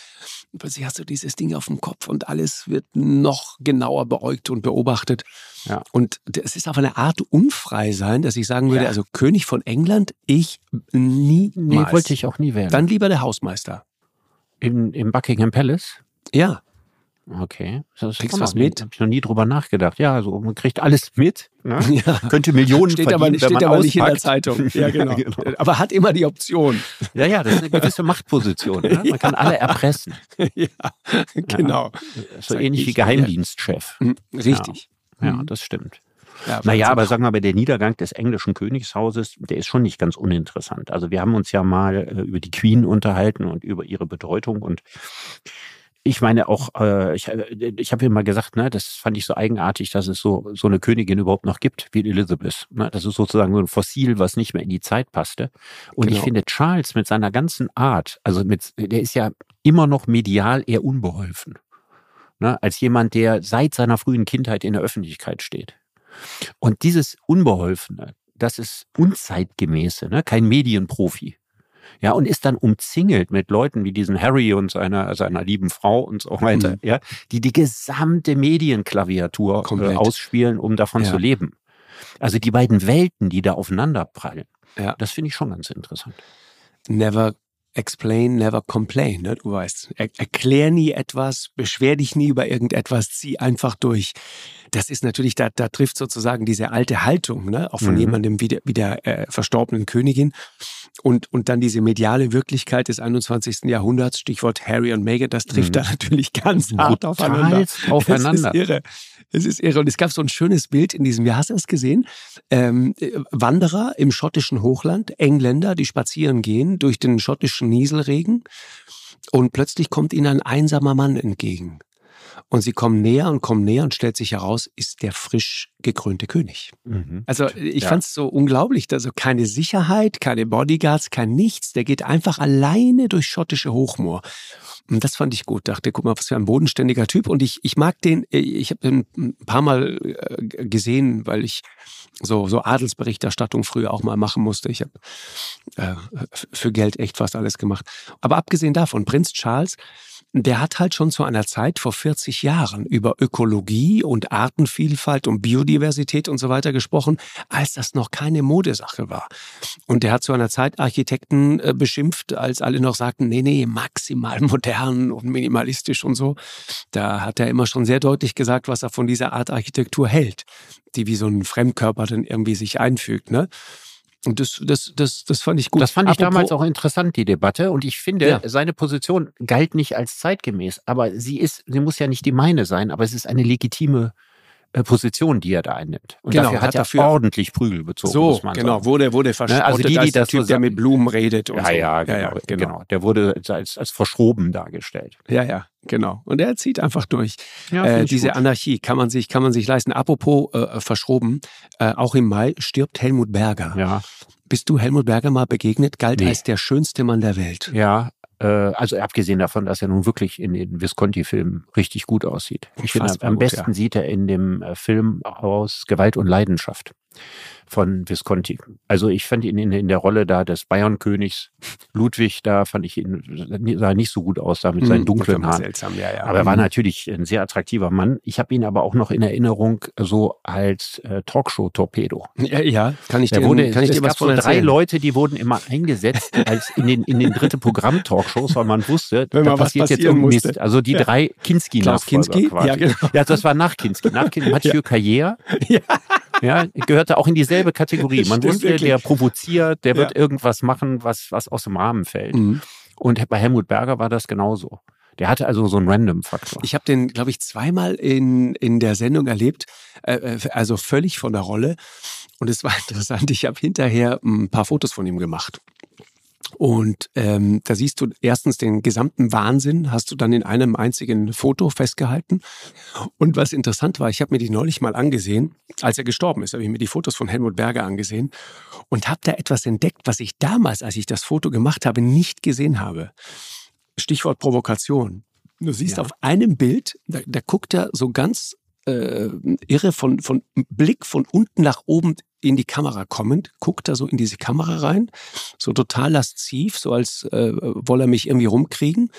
Und plötzlich hast du dieses Ding auf dem Kopf und alles wird noch genauer beäugt und beobachtet. Ja. Und es ist auf eine Art unfrei sein, dass ich sagen würde, Ja. also König von England, ich nie. Nee, wollte ich auch nie werden. Dann lieber der Hausmeister. In, Im Buckingham Palace? Ja. Okay. Das Kriegst kann was mit? Habe ich noch nie drüber nachgedacht. Ja, also man kriegt alles mit. Ne? [laughs] ja. Könnte Millionen Steht verdienen, aber, nicht- wenn steht man aber nicht in der. Zeitung. [laughs] Ja, genau. Aber hat immer die Option. Ja, ja, das ist eine gewisse Machtposition. Ne? Man kann alle erpressen. [laughs] ja, genau. So Sag ähnlich ich, wie Geheimdienstchef. Hm, Richtig. Ja, Mhm. das stimmt. Ja, Naja, aber sagen wir mal, der Niedergang des englischen Königshauses, der ist schon nicht ganz uninteressant. Also wir haben uns ja mal äh, über die Queen unterhalten und über ihre Bedeutung und ich meine auch, äh, ich, äh, ich habe mal gesagt, ne, das fand ich so eigenartig, dass es so so eine Königin überhaupt noch gibt wie Elizabeth. Ne? Das ist sozusagen so ein Fossil, was nicht mehr in die Zeit passte. Und ich Genau. finde Charles mit seiner ganzen Art, also mit, der ist ja immer noch medial eher unbeholfen. Ne? Als jemand, der seit seiner frühen Kindheit in der Öffentlichkeit steht. Und dieses Unbeholfene, das ist unzeitgemäße, ne? kein Medienprofi. Ja, und ist dann umzingelt mit Leuten wie diesen Harry und seiner, seiner lieben Frau und so weiter, Mhm. ja, die die gesamte Medienklaviatur äh, ausspielen, um davon Ja. zu leben. Also die beiden Welten, die da aufeinander prallen, Ja. das finde ich schon ganz interessant. Never explain, never complain. Ne? Du weißt, er, erklär nie etwas, beschwer dich nie über irgendetwas, zieh einfach durch. Das ist natürlich, da, da trifft sozusagen diese alte Haltung, ne? auch von Mhm. jemandem wie der, wie der äh, verstorbenen Königin. Und, und dann diese mediale Wirklichkeit des 21. Jahrhunderts, Stichwort Harry und Meghan, das trifft Mhm. da natürlich ganz hart aufeinander. Aufeinander. Es ist irre. Es ist irre. Und es gab so ein schönes Bild in diesem Jahr. Hast du das gesehen? Ähm, äh, Wanderer im schottischen Hochland, Engländer, die spazieren gehen durch den schottischen Nieselregen. Und plötzlich kommt ihnen ein einsamer Mann entgegen. Und sie kommen näher und kommen näher und stellt sich heraus, ist der frisch gekrönte König. Mhm. Also ich Ja. fand es so unglaublich, also keine Sicherheit, keine Bodyguards, kein nichts. Der geht einfach alleine durch schottische Hochmoor. Und das fand ich gut. Dachte, guck mal, was für ein bodenständiger Typ. Und ich, ich mag den, äh, ich habe den ein paar Mal äh, gesehen, weil ich so, so Adelsberichterstattung früher auch mal machen musste. Ich habe äh, für Geld echt fast alles gemacht. Aber abgesehen davon, Prinz Charles, der hat halt schon zu einer Zeit vor 40 Jahren über Ökologie und Artenvielfalt und Biodiversität und so weiter gesprochen, als das noch keine Modesache war. Und der hat zu einer Zeit Architekten äh, beschimpft, als alle noch sagten, nee, nee, maximal [laughs] modern und minimalistisch und so. Da hat er immer schon sehr deutlich gesagt, was er von dieser Art Architektur hält, die wie so ein Fremdkörper dann irgendwie sich einfügt, ne? Und das, das, das, das fand ich gut. Das fand ich Apropos- damals auch interessant, die Debatte. Und ich finde, Ja. seine Position galt nicht als zeitgemäß. Aber sie ist, sie muss ja nicht die meine sein, aber es ist eine legitime Position, die er da einnimmt. Und Genau, dafür hat, hat er dafür- ordentlich Prügel bezogen. So, muss man genau, sagen. wurde, wurde verspottet, also die, die der das so Typ, der sagen- mit Blumen redet und Ja, so. ja, genau, ja, genau. Der wurde als, als verschroben dargestellt. Ja, ja, genau. Und er zieht einfach durch. Ja, äh, diese gut. Anarchie kann man sich, kann man sich leisten. Apropos äh, verschroben, äh, auch im Mai stirbt Helmut Berger. Ja, Bist du Helmut Berger mal begegnet? Galt Nee. als der schönste Mann der Welt. ja. Äh, also abgesehen davon, dass er nun wirklich in den Visconti-Filmen richtig gut aussieht. Ich finde, am gut, besten ja. sieht er in dem äh, Film aus Gewalt und Leidenschaft von Visconti. Also ich fand ihn in, in der Rolle da des Bayernkönigs Ludwig, da fand ich ihn, sah nicht so gut aus, da mit seinen Hm, dunklen Haaren. Seltsam, ja, ja. Aber er war Hm. natürlich ein sehr attraktiver Mann. Ich habe ihn aber auch noch in Erinnerung so als äh, Talkshow-Torpedo. ja, ja, kann ich Der dir, wurde, kann ich es dir was gab so von drei erzählen? Leute, die wurden immer eingesetzt als in den, in den dritte Programm-Talkshows, weil man wusste, Wenn da passiert jetzt irgendein Mist. Also die Ja. drei kinski Klaus Kinski? Ja, genau. Ja, das war nach Kinski. Nach Kinski. Mathieu Carrière. [laughs] Ja. Ja, gehörte auch in dieselbe Kategorie. Man wusste, wirklich. der provoziert, der wird Ja. irgendwas machen, was, was aus dem Rahmen fällt. Mhm. Und bei Helmut Berger war das genauso. Der hatte also so einen Random-Faktor. Ich habe den, glaube ich, zweimal in, in der Sendung erlebt, äh, äh, also völlig von der Rolle. Und es war [laughs] interessant, ich habe hinterher ein paar Fotos von ihm gemacht. Und ähm, da siehst du erstens den gesamten Wahnsinn, hast du dann in einem einzigen Foto festgehalten. Und was interessant war, ich habe mir die neulich mal angesehen, als er gestorben ist, habe ich mir die Fotos von Helmut Berger angesehen und habe da etwas entdeckt, was ich damals, als ich das Foto gemacht habe, nicht gesehen habe. Stichwort Provokation. Du siehst Ja. auf einem Bild, da, da guckt er so ganz äh, irre von, von Blick von unten nach oben in die Kamera kommend, guckt er so in diese Kamera rein, so total lasziv, so als äh, wolle er mich irgendwie rumkriegen.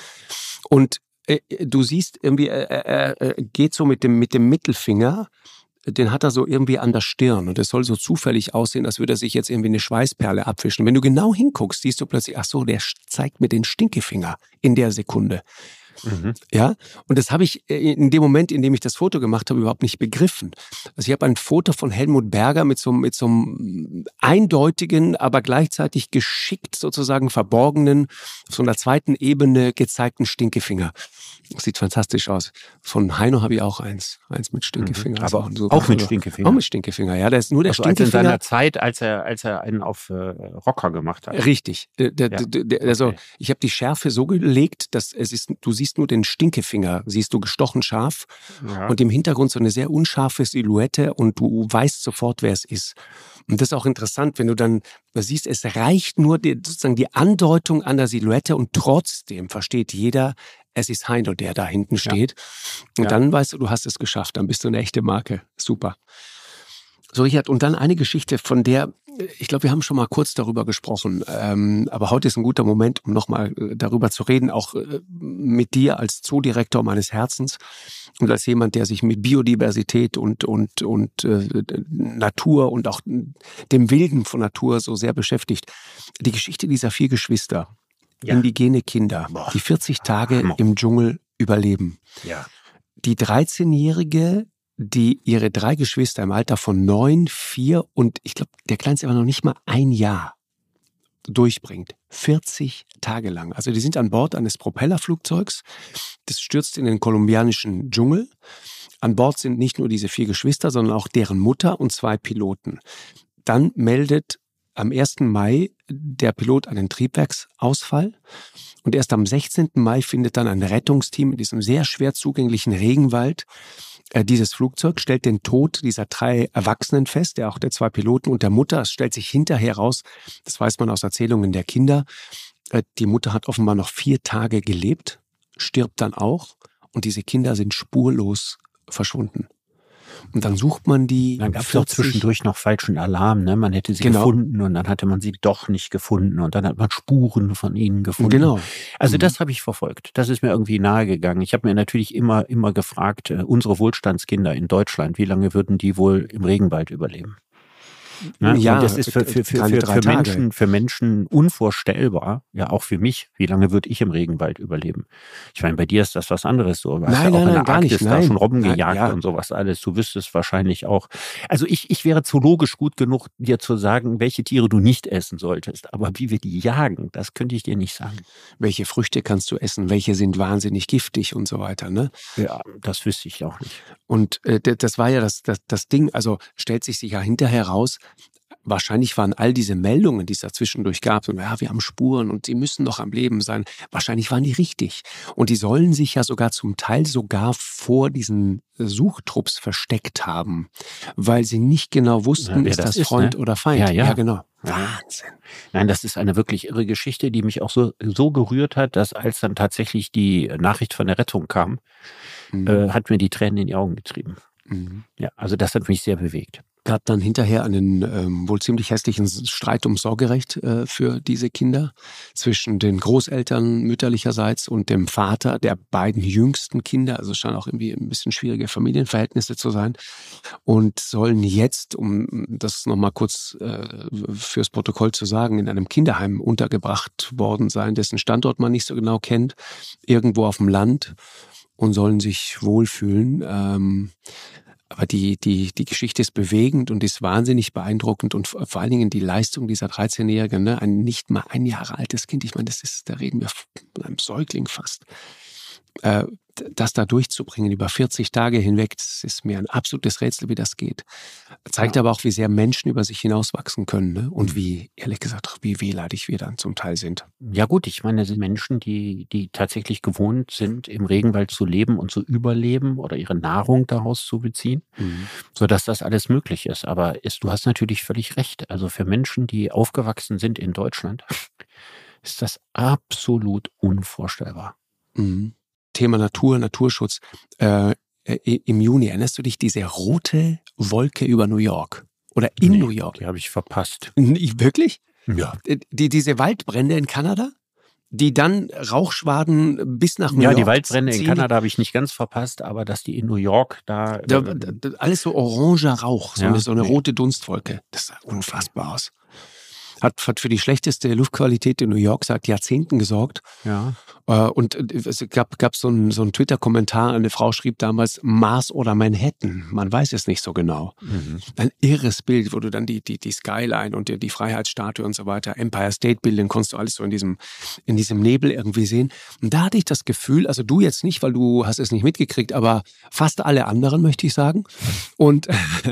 Und äh, du siehst irgendwie, äh, er äh, geht so mit dem, mit dem Mittelfinger, den hat er so irgendwie an der Stirn und es soll so zufällig aussehen, als würde er sich jetzt irgendwie eine Schweißperle abwischen. Wenn du genau hinguckst, siehst du plötzlich, ach so, der zeigt mir den Stinkefinger in der Sekunde. Mhm. Ja, und das habe ich äh, in dem Moment, in dem ich das Foto gemacht habe, überhaupt nicht begriffen. Also ich habe ein Foto von Helmut Berger mit so, mit so einem eindeutigen, aber gleichzeitig geschickt sozusagen verborgenen, auf so einer zweiten Ebene gezeigten Stinkefinger. Das sieht fantastisch aus. Von Heino habe ich auch eins, eins mit Stinkefinger. Mhm. Also Aber super auch mit. Stinkefinger. Auch mit Stinkefinger, ja. Da ist nur der Also als in Stinkefinger. seiner Zeit, als er, als er einen auf äh, Rocker gemacht hat. Richtig. Der, der, Ja. der, also Okay. ich habe die Schärfe so gelegt, dass es ist, du siehst nur den Stinkefinger, siehst du gestochen scharf Ja. und im Hintergrund so eine sehr unscharfe Silhouette und du weißt sofort, wer es ist. Und das ist auch interessant, wenn du dann siehst, es reicht nur die, sozusagen die Andeutung an der Silhouette und trotzdem versteht jeder, es ist Heino, der da hinten steht. Und Ja. dann weißt du, du hast es geschafft, dann bist du eine echte Marke. Super. So, Richard, und dann eine Geschichte, von der, ich glaube, wir haben schon mal kurz darüber gesprochen, ähm, aber heute ist ein guter Moment, um nochmal äh, darüber zu reden, auch äh, mit dir als Zoodirektor meines Herzens und als jemand, der sich mit Biodiversität und, und, und äh, Natur und auch dem Wilden von Natur so sehr beschäftigt. Die Geschichte dieser vier Geschwister, Ja. indigene Kinder, Boah. die 40 Tage Hammer. im Dschungel überleben ja. die 13-Jährige, die ihre drei Geschwister im Alter von neun, vier und ich glaube, der Kleinste war noch nicht mal ein Jahr durchbringt. 40 Tage lang. Also die sind an Bord eines Propellerflugzeugs. Das stürzt in den kolumbianischen Dschungel. An Bord sind nicht nur diese vier Geschwister, sondern auch deren Mutter und zwei Piloten. Dann meldet am 1. Mai der Pilot einen Triebwerksausfall. Und erst am 16. Mai findet dann ein Rettungsteam in diesem sehr schwer zugänglichen Regenwald dieses Flugzeug, stellt den Tod dieser drei Erwachsenen fest, der auch der zwei Piloten und der Mutter. Es stellt sich hinterher raus, das weiß man aus Erzählungen der Kinder, äh, die Mutter hat offenbar noch vier Tage gelebt, stirbt dann auch und diese Kinder sind spurlos verschwunden. Und dann sucht man die. Dann gab es auch 40 zwischendurch noch falschen Alarm, ne? Man hätte sie Genau. gefunden und dann hatte man sie doch nicht gefunden und dann hat man Spuren von ihnen gefunden. Genau. Also Mhm. das habe ich verfolgt. Das ist mir irgendwie nahegegangen. Ich habe mir natürlich immer, immer gefragt, äh, unsere Wohlstandskinder in Deutschland, wie lange würden die wohl im Regenwald überleben? Ne? Ja, und das ist für, für, für, für, für Menschen, für Menschen unvorstellbar. Ja, auch für mich. Wie lange würde ich im Regenwald überleben? Ich meine, bei dir ist das was anderes so. Du hast nein, ja auch nein, in der Arktis nicht, da schon Robben gejagt ja. und sowas alles. Du wüsstest wahrscheinlich auch. Also ich, ich wäre zoologisch gut genug, dir zu sagen, welche Tiere du nicht essen solltest. Aber wie wir die jagen, das könnte ich dir nicht sagen. Welche Früchte kannst du essen? Welche sind wahnsinnig giftig und so weiter, ne? Ja, das wüsste ich auch nicht. Und äh, das war ja das, das, das Ding, also stellt sich ja hinterher raus, wahrscheinlich waren all diese Meldungen, die es dazwischendurch gab, und ja, wir haben Spuren und sie müssen noch am Leben sein, wahrscheinlich waren die richtig. Und die sollen sich ja sogar zum Teil sogar vor diesen Suchtrupps versteckt haben, weil sie nicht genau wussten, ja, ist das, das Freund ne? oder Feind. Ja, ja. ja genau. Wahnsinn. Nein, das ist eine wirklich irre Geschichte, die mich auch so, so gerührt hat, dass als dann tatsächlich die Nachricht von der Rettung kam, mhm. äh, hat mir die Tränen in die Augen getrieben. Mhm. Ja, also das hat mich sehr bewegt gab dann hinterher einen ähm, wohl ziemlich hässlichen Streit um Sorgerecht äh, für diese Kinder zwischen den Großeltern mütterlicherseits und dem Vater der beiden jüngsten Kinder. Also es scheinen auch irgendwie ein bisschen schwierige Familienverhältnisse zu sein. Und sollen jetzt, um das nochmal kurz äh, fürs Protokoll zu sagen, in einem Kinderheim untergebracht worden sein, dessen Standort man nicht so genau kennt, irgendwo auf dem Land und sollen sich wohlfühlen. Ähm, aber die, die, die Geschichte ist bewegend und ist wahnsinnig beeindruckend und vor allen Dingen die Leistung dieser 13-Jährigen, ne? ein nicht mal ein Jahre altes Kind, ich meine, das ist, da reden wir von einem Säugling fast, das da durchzubringen über 40 Tage hinweg, das ist mir ein absolutes Rätsel, wie das geht. Zeigt ja. aber auch, wie sehr Menschen über sich hinauswachsen können ne? und mhm. wie, ehrlich gesagt, wie wehleidig wir dann zum Teil sind. Ja gut, ich meine, das sind Menschen, die, die tatsächlich gewohnt sind, im Regenwald zu leben und zu überleben oder ihre Nahrung daraus zu beziehen, mhm. sodass das alles möglich ist. Aber ist, du hast natürlich völlig recht. Also für Menschen, die aufgewachsen sind in Deutschland, ist das absolut unvorstellbar. Mhm. Thema Natur, Naturschutz. Äh, äh Im Juni erinnerst du dich diese rote Wolke über New York oder in nee, New York? Die habe ich verpasst. Wirklich? Ja. Äh, die, diese Waldbrände in Kanada? die dann Rauchschwaden bis nach New ja, York. Ja, die Waldbrände ziehen. in Kanada habe ich nicht ganz verpasst, aber dass die in New York da. da, da, da alles so oranger Rauch, so, ja, eine, so eine nee. rote Dunstwolke. Das sah unfassbar aus hat, hat für die schlechteste Luftqualität in New York seit Jahrzehnten gesorgt. Ja. Äh, und es gab, gab so einen so einen Twitter-Kommentar, eine Frau schrieb damals Mars oder Manhattan. Man weiß es nicht so genau. Mhm. Ein irres Bild, wo du dann die, die, die Skyline und die, die Freiheitsstatue und so weiter, Empire State Building, konntest du alles so in diesem, in diesem Nebel irgendwie sehen. Und da hatte ich das Gefühl, also du jetzt nicht, weil du hast es nicht mitgekriegt, aber fast alle anderen, möchte ich sagen. Und,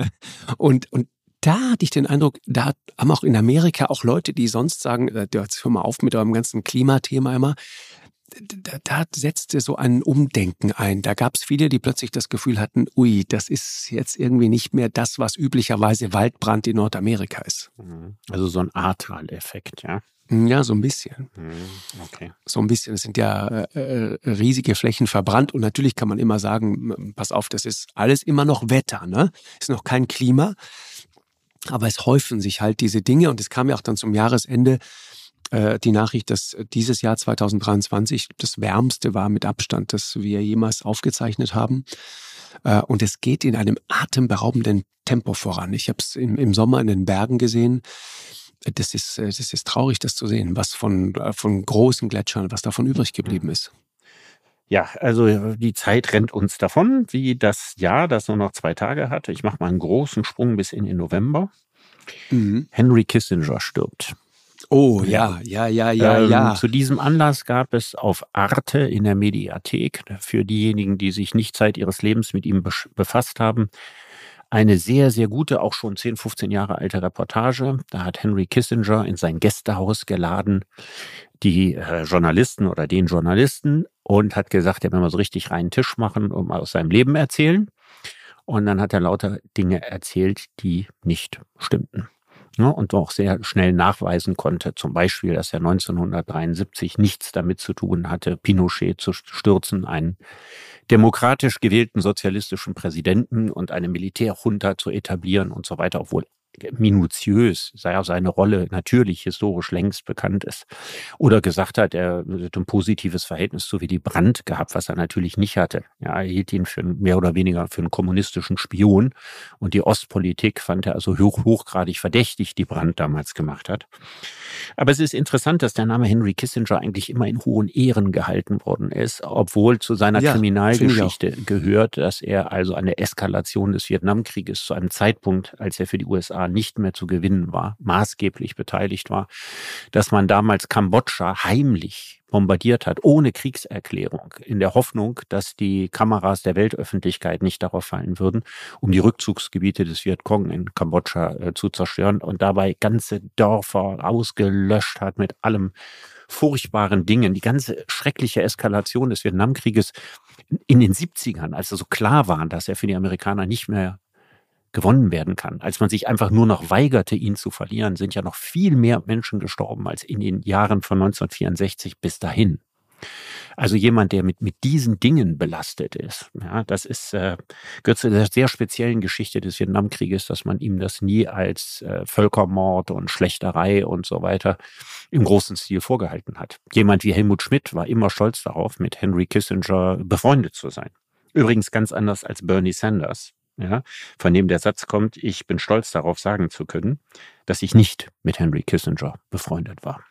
[laughs] und, und da hatte ich den Eindruck, da haben auch in Amerika auch Leute, die sonst sagen, äh, jetzt hör mal auf mit eurem ganzen Klimathema immer, da, da setzte so ein Umdenken ein. Da gab es viele, die plötzlich das Gefühl hatten, ui, das ist jetzt irgendwie nicht mehr das, was üblicherweise Waldbrand in Nordamerika ist. Mhm. Also so ein Ahrtal-Effekt, ja. Hm, ja, so ein bisschen. Mhm, okay. So ein bisschen. Es sind ja äh, äh, riesige Flächen verbrannt und natürlich kann man immer sagen, pass auf, das ist alles immer noch Wetter, ne? Ist noch kein Klima. Aber es häufen sich halt diese Dinge und es kam ja auch dann zum Jahresende äh, die Nachricht, dass dieses Jahr 2023 das wärmste war mit Abstand, das wir jemals aufgezeichnet haben. Äh, und es geht in einem atemberaubenden Tempo voran. Ich habe es im, im Sommer in den Bergen gesehen. Das ist, äh, das ist traurig, das zu sehen, was von, äh, von großen Gletschern, was davon übrig geblieben ist. Ja, also die Zeit rennt uns davon, wie das Jahr, das nur noch zwei Tage hatte. Ich mache mal einen großen Sprung bis in den November. Mhm. Henry Kissinger stirbt. Oh ja, ja, ja, ja, ähm, ja. Zu diesem Anlass gab es auf Arte in der Mediathek, für diejenigen, die sich nicht Zeit ihres Lebens mit ihm befasst haben, eine sehr, sehr gute, auch schon 10, 15 Jahre alte Reportage. Da hat Henry Kissinger in sein Gästehaus geladen, die äh, Journalisten oder den Journalisten und hat gesagt, er will mal so richtig reinen Tisch machen und mal aus seinem Leben erzählen. Und dann hat er lauter Dinge erzählt, die nicht stimmten. Ja, und auch sehr schnell nachweisen konnte, zum Beispiel, dass er 1973 nichts damit zu tun hatte, Pinochet zu stürzen, einen demokratisch gewählten sozialistischen Präsidenten und eine Militärjunta zu etablieren und so weiter, obwohl minutiös, sei auch seine Rolle natürlich historisch längst bekannt ist. Oder gesagt hat, er hat ein positives Verhältnis zu Willy Brandt gehabt, was er natürlich nicht hatte. Ja, er hielt ihn für mehr oder weniger für einen kommunistischen Spion. Und die Ostpolitik fand er also hoch, hochgradig verdächtig, die Brandt damals gemacht hat. Aber es ist interessant, dass der Name Henry Kissinger eigentlich immer in hohen Ehren gehalten worden ist, obwohl zu seiner ja, Kriminalgeschichte gehört, dass er also an der Eskalation des Vietnamkrieges zu einem Zeitpunkt, als er für die USA nicht mehr zu gewinnen war, maßgeblich beteiligt war, dass man damals Kambodscha heimlich bombardiert hat, ohne Kriegserklärung, in der Hoffnung, dass die Kameras der Weltöffentlichkeit nicht darauf fallen würden, um die Rückzugsgebiete des Vietcong in Kambodscha äh, zu zerstören und dabei ganze Dörfer ausgelöscht hat mit allem furchtbaren Dingen. Die ganze schreckliche Eskalation des Vietnamkrieges in den 70ern, als es so klar war, dass er für die Amerikaner nicht mehr gewonnen werden kann. Als man sich einfach nur noch weigerte, ihn zu verlieren, sind ja noch viel mehr Menschen gestorben als in den Jahren von 1964 bis dahin. Also jemand, der mit, mit diesen Dingen belastet ist. Ja, das ist, äh, gehört zu der sehr speziellen Geschichte des Vietnamkrieges, dass man ihm das nie als äh, Völkermord und Schlechterei und so weiter im großen Stil vorgehalten hat. Jemand wie Helmut Schmidt war immer stolz darauf, mit Henry Kissinger befreundet zu sein. Übrigens ganz anders als Bernie Sanders, ja, von dem der Satz kommt, ich bin stolz darauf sagen zu können, dass ich nicht mit Henry Kissinger befreundet war.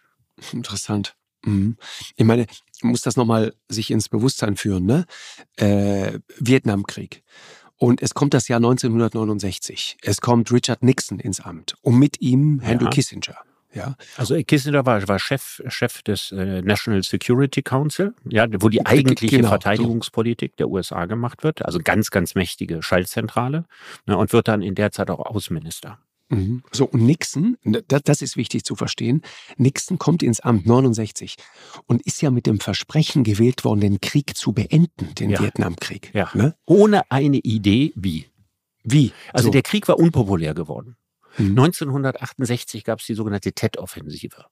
Interessant. Mhm. Ich meine, muss das nochmal sich ins Bewusstsein führen, ne? Äh, Vietnamkrieg. Und es kommt das Jahr 1969. Es kommt Richard Nixon ins Amt und mit ihm Henry ja. Kissinger. Ja. Also Kissinger war, war Chef, Chef des äh, National Security Council, ja, wo die eigentliche genau, Verteidigungspolitik der USA gemacht wird. Also ganz, ganz mächtige Schaltzentrale ne, und wird dann in der Zeit auch Außenminister. Mhm. So, und Nixon, das, das ist wichtig zu verstehen, Nixon kommt ins Amt 69 und ist ja mit dem Versprechen gewählt worden, den Krieg zu beenden, den ja. Vietnamkrieg. Ja. Ne? Ohne eine Idee, wie. Wie? Also so. der Krieg war unpopulär geworden. Mhm. 1968 gab es die sogenannte Tet-Offensive.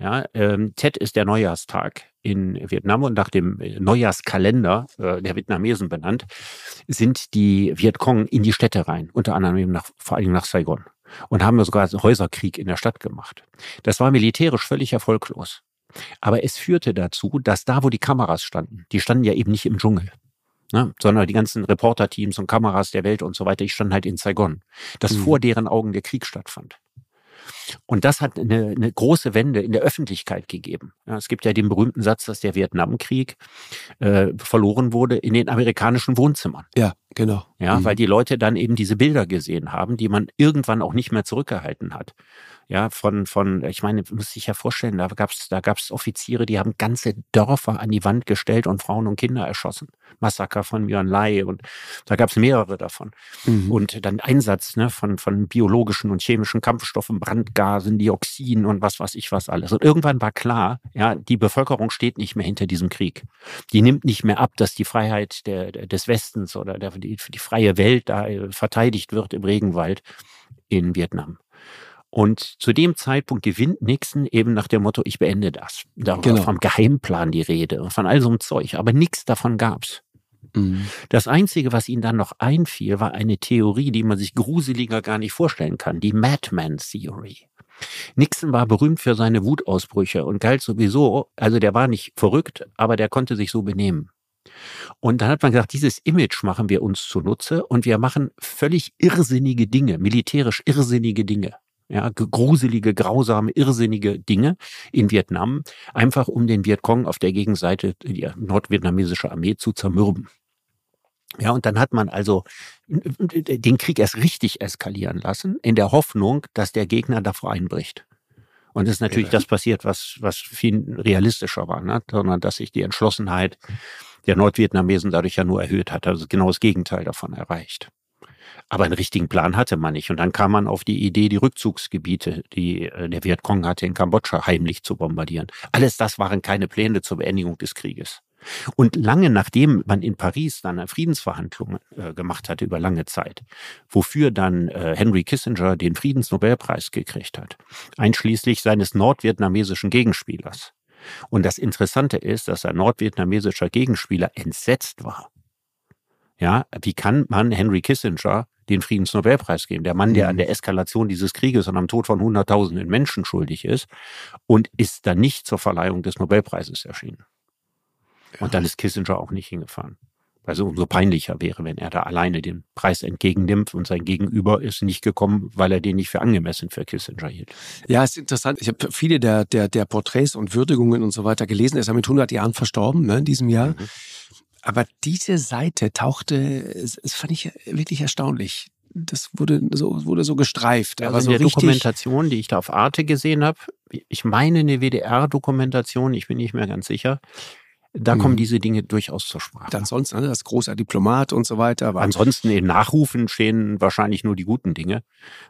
Ja, ähm, Tet ist der Neujahrstag in Vietnam und nach dem Neujahrskalender äh, der Vietnamesen benannt, sind die Vietcong in die Städte rein, unter anderem nach, vor allem nach Saigon und haben sogar einen Häuserkrieg in der Stadt gemacht. Das war militärisch völlig erfolglos. Aber es führte dazu, dass da, wo die Kameras standen, die standen ja eben nicht im Dschungel, ne, sondern die ganzen Reporterteams und Kameras der Welt und so weiter, die standen halt in Saigon, dass mhm. vor deren Augen der Krieg stattfand. Und das hat eine, eine große Wende in der Öffentlichkeit gegeben. Ja, es gibt ja den berühmten Satz, dass der Vietnamkrieg äh, verloren wurde in den amerikanischen Wohnzimmern. Ja, genau. Ja, mhm. weil die Leute dann eben diese Bilder gesehen haben, die man irgendwann auch nicht mehr zurückgehalten hat ja, von, von, ich meine, muss ich ja vorstellen, da gab's da gab's Offiziere, die haben ganze Dörfer an die Wand gestellt und Frauen und Kinder erschossen. Massaker von Myon Lai und da gab's mehrere davon. Mhm. Und dann Einsatz ne, von, von biologischen und chemischen Kampfstoffen, Brandgasen, Dioxin und was weiß ich was alles. Und irgendwann war klar, ja, die Bevölkerung steht nicht mehr hinter diesem Krieg. Die nimmt nicht mehr ab, dass die Freiheit der, des Westens oder der, die, die freie Welt da äh, verteidigt wird im Regenwald in Vietnam. Und zu dem Zeitpunkt gewinnt Nixon eben nach dem Motto, ich beende das. Da war genau. vom Geheimplan die Rede und von all so einem Zeug. Aber nichts davon gab's. Mhm. Das Einzige, was ihnen dann noch einfiel, war eine Theorie, die man sich gruseliger gar nicht vorstellen kann. Die Madman Theory. Nixon war berühmt für seine Wutausbrüche und galt sowieso, also der war nicht verrückt, aber der konnte sich so benehmen. Und dann hat man gesagt, dieses Image machen wir uns zunutze und wir machen völlig irrsinnige Dinge, militärisch irrsinnige Dinge ja, gruselige, grausame, irrsinnige Dinge in Vietnam, einfach um den Vietcong auf der Gegenseite, die nordvietnamesische Armee zu zermürben. Ja, und dann hat man also den Krieg erst richtig eskalieren lassen, in der Hoffnung, dass der Gegner davor einbricht. Und es ist natürlich ja. das passiert, was, was viel realistischer war, ne? sondern dass sich die Entschlossenheit der Nordvietnamesen dadurch ja nur erhöht hat, also genau das Gegenteil davon erreicht. Aber einen richtigen Plan hatte man nicht. Und dann kam man auf die Idee, die Rückzugsgebiete, die äh, der Vietcong hatte, in Kambodscha heimlich zu bombardieren. Alles das waren keine Pläne zur Beendigung des Krieges. Und lange nachdem man in Paris dann Friedensverhandlungen äh, gemacht hatte über lange Zeit, wofür dann äh, Henry Kissinger den Friedensnobelpreis gekriegt hat, einschließlich seines nordvietnamesischen Gegenspielers. Und das Interessante ist, dass ein nordvietnamesischer Gegenspieler entsetzt war. Ja, wie kann man Henry Kissinger den Friedensnobelpreis geben. Der Mann, der Mhm. an der Eskalation dieses Krieges und am Tod von Hunderttausenden Menschen schuldig ist und ist dann nicht zur Verleihung des Nobelpreises erschienen. Und dann ist Kissinger auch nicht hingefahren. Weil es umso peinlicher wäre, wenn er da alleine den Preis entgegennimmt und sein Gegenüber ist nicht gekommen, weil er den nicht für angemessen für Kissinger hielt. Ja, ist interessant. Ich habe viele der, der, der Porträts und Würdigungen und so weiter gelesen. Er ist ja mit 100 Jahren verstorben ne, in diesem Jahr. Mhm. Aber diese Seite tauchte, das fand ich wirklich erstaunlich. Das wurde so, wurde so gestreift. Ja, aber also so in der Dokumentation, die ich da auf Arte gesehen habe, ich meine eine WDR-Dokumentation, ich bin nicht mehr ganz sicher, da Mhm. kommen diese Dinge durchaus zur Sprache. ansonsten, ne, das großer Diplomat und so weiter. Ansonsten in Nachrufen stehen wahrscheinlich nur die guten Dinge.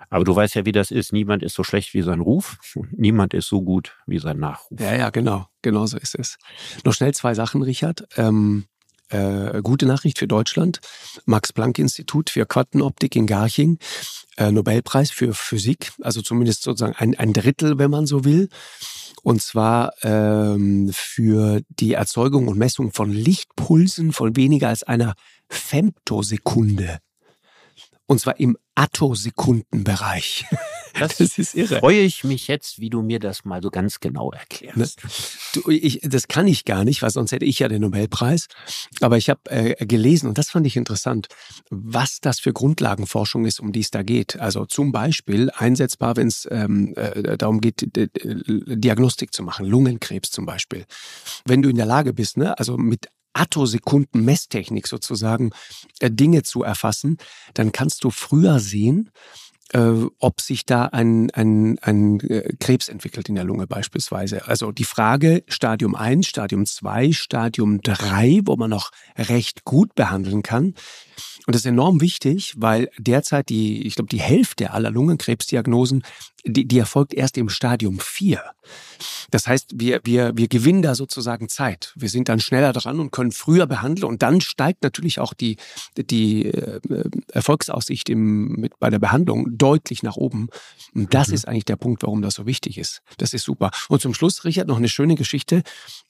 Aber du weißt ja, wie das ist. Niemand ist so schlecht wie sein Ruf. und Niemand ist so gut wie sein Nachruf. Ja, ja, genau. Genau so ist es. Noch schnell zwei Sachen, Richard. Ähm, äh, gute Nachricht für Deutschland. Max-Planck-Institut für Quantenoptik in Garching. Äh, Nobelpreis für Physik. Also zumindest sozusagen ein, ein Drittel, wenn man so will. Und zwar ähm, für die Erzeugung und Messung von Lichtpulsen von weniger als einer Femtosekunde. Und zwar im Attosekundenbereich. [laughs] [laughs] Das ist irre. Freue ich mich jetzt, wie du mir das mal so ganz genau erklärst. Du, ich, das kann ich gar nicht, weil sonst hätte ich ja den Nobelpreis. Aber ich habe äh, gelesen, und das fand ich interessant, was das für Grundlagenforschung ist, um die es da geht. Also zum Beispiel einsetzbar, wenn es ähm, äh, darum geht, Diagnostik zu machen, Lungenkrebs zum Beispiel. Wenn du in der Lage bist, ne, also mit Attosekunden Messtechnik sozusagen äh, Dinge zu erfassen, dann kannst du früher sehen, äh, ob sich da ein, ein, ein äh, Krebs entwickelt in der Lunge beispielsweise. Also die Frage Stadium 1, Stadium 2, Stadium 3, wo man noch recht gut behandeln kann. Und das ist enorm wichtig, weil derzeit die, ich glaube, die Hälfte aller Lungenkrebsdiagnosen, die, die erfolgt erst im Stadium 4. Das heißt, wir, wir, wir gewinnen da sozusagen Zeit. Wir sind dann schneller dran und können früher behandeln und dann steigt natürlich auch die, die äh, Erfolgsaussicht im, mit, bei der Behandlung deutlich nach oben. Und das Mhm. ist eigentlich der Punkt, warum das so wichtig ist. Das ist super. Und zum Schluss, Richard, noch eine schöne Geschichte.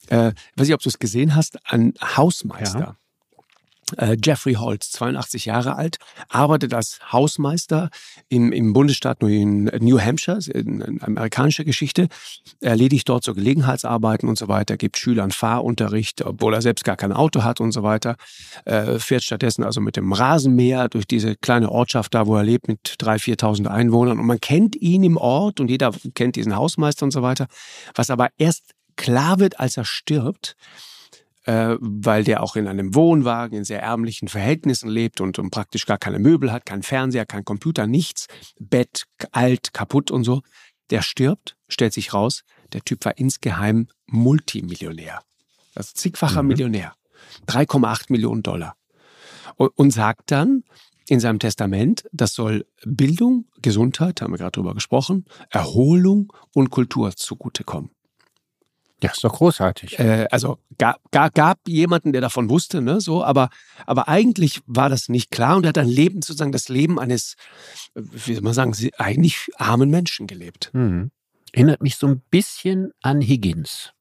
Äh, weiß ich, ob du es gesehen hast, ein Hausmeister. Ja. Äh, Jeffrey Holtz, 82 Jahre alt, arbeitet als Hausmeister im, im Bundesstaat New Hampshire, ist eine eine amerikanische Geschichte, erledigt dort so Gelegenheitsarbeiten und so weiter, gibt Schülern Fahrunterricht, obwohl er selbst gar kein Auto hat und so weiter, äh, fährt stattdessen also mit dem Rasenmäher durch diese kleine Ortschaft da, wo er lebt, mit 3.000, 4.000 Einwohnern. Und man kennt ihn im Ort und jeder kennt diesen Hausmeister und so weiter, was aber erst klar wird, als er stirbt, äh, weil der auch in einem Wohnwagen in sehr ärmlichen Verhältnissen lebt und, und praktisch gar keine Möbel hat, kein Fernseher, kein Computer, nichts, Bett alt, kaputt und so. Der stirbt, stellt sich raus, der Typ war insgeheim Multimillionär. Also zigfacher Mhm. Millionär. 3,8 Millionen Dollar. Und, und sagt dann in seinem Testament, das soll Bildung, Gesundheit, haben wir gerade drüber gesprochen, Erholung und Kultur zugutekommen. Ja, ist doch großartig. Äh, also gab, gab, gab jemanden, der davon wusste, ne, so, aber, aber eigentlich war das nicht klar und er hat ein Leben, sozusagen das Leben eines, äh, wie soll man sagen, eigentlich armen Menschen gelebt. Mhm. Erinnert mich so ein bisschen an Higgins.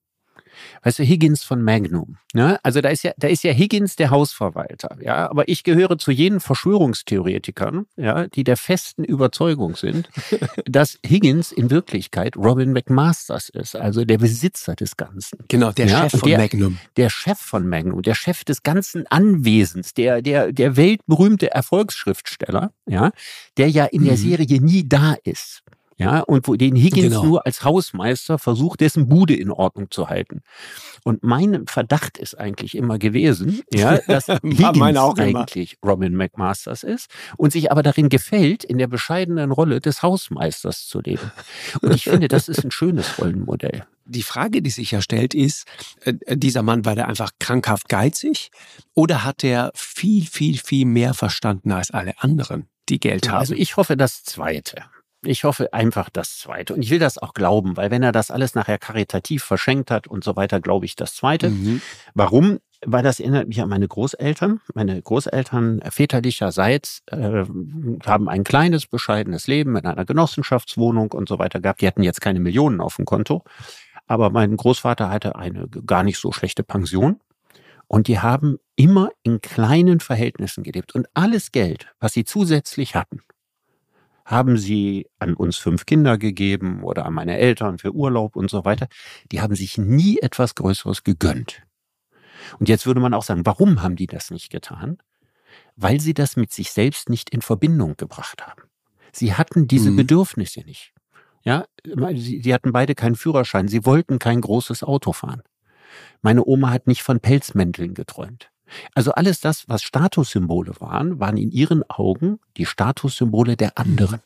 Weißt du, Higgins von Magnum. Ne? Also da ist ja, da ist ja Higgins der Hausverwalter, ja. Aber ich gehöre zu jenen Verschwörungstheoretikern, ja, die der festen Überzeugung sind, [laughs] dass Higgins in Wirklichkeit Robin McMasters ist, also der Besitzer des Ganzen. Genau, der Ja, Chef von der- Magnum. der Chef von Magnum, der Chef des ganzen Anwesens, der, der, der weltberühmte Erfolgsschriftsteller, ja, der ja in der Mhm. Serie nie da ist. Ja, und wo den Higgins Genau. nur als Hausmeister versucht, dessen Bude in Ordnung zu halten. Und mein Verdacht ist eigentlich immer gewesen, ja, [laughs] dass Higgins auch immer. eigentlich Robin McMasters ist und sich aber darin gefällt, in der bescheidenen Rolle des Hausmeisters zu leben. Und ich finde, das ist ein schönes Rollenmodell. Die Frage, die sich ja stellt, ist, äh, dieser Mann, war der einfach krankhaft geizig oder hat er viel, viel, viel mehr verstanden als alle anderen, die Geld haben? Also ich hoffe das Zweite. Ich hoffe einfach das Zweite. Und ich will das auch glauben, weil wenn er das alles nachher karitativ verschenkt hat und so weiter, glaube ich das Zweite. Mhm. Warum? Weil das erinnert mich an meine Großeltern. Meine Großeltern väterlicherseits äh, haben ein kleines, bescheidenes Leben in einer Genossenschaftswohnung und so weiter gehabt. Die hatten jetzt keine Millionen auf dem Konto. Aber mein Großvater hatte eine gar nicht so schlechte Pension. Und die haben immer in kleinen Verhältnissen gelebt. Und alles Geld, was sie zusätzlich hatten, haben sie an uns fünf Kinder gegeben oder an meine Eltern für Urlaub und so weiter. Die haben sich nie etwas Größeres gegönnt. Und jetzt würde man auch sagen, warum haben die das nicht getan? Weil sie das mit sich selbst nicht in Verbindung gebracht haben. Sie hatten diese mhm. Bedürfnisse nicht. Ja, sie, sie hatten beide keinen Führerschein. Sie wollten kein großes Auto fahren. Meine Oma hat nicht von Pelzmänteln geträumt. Also alles das, was Statussymbole waren, waren in ihren Augen die Statussymbole der anderen.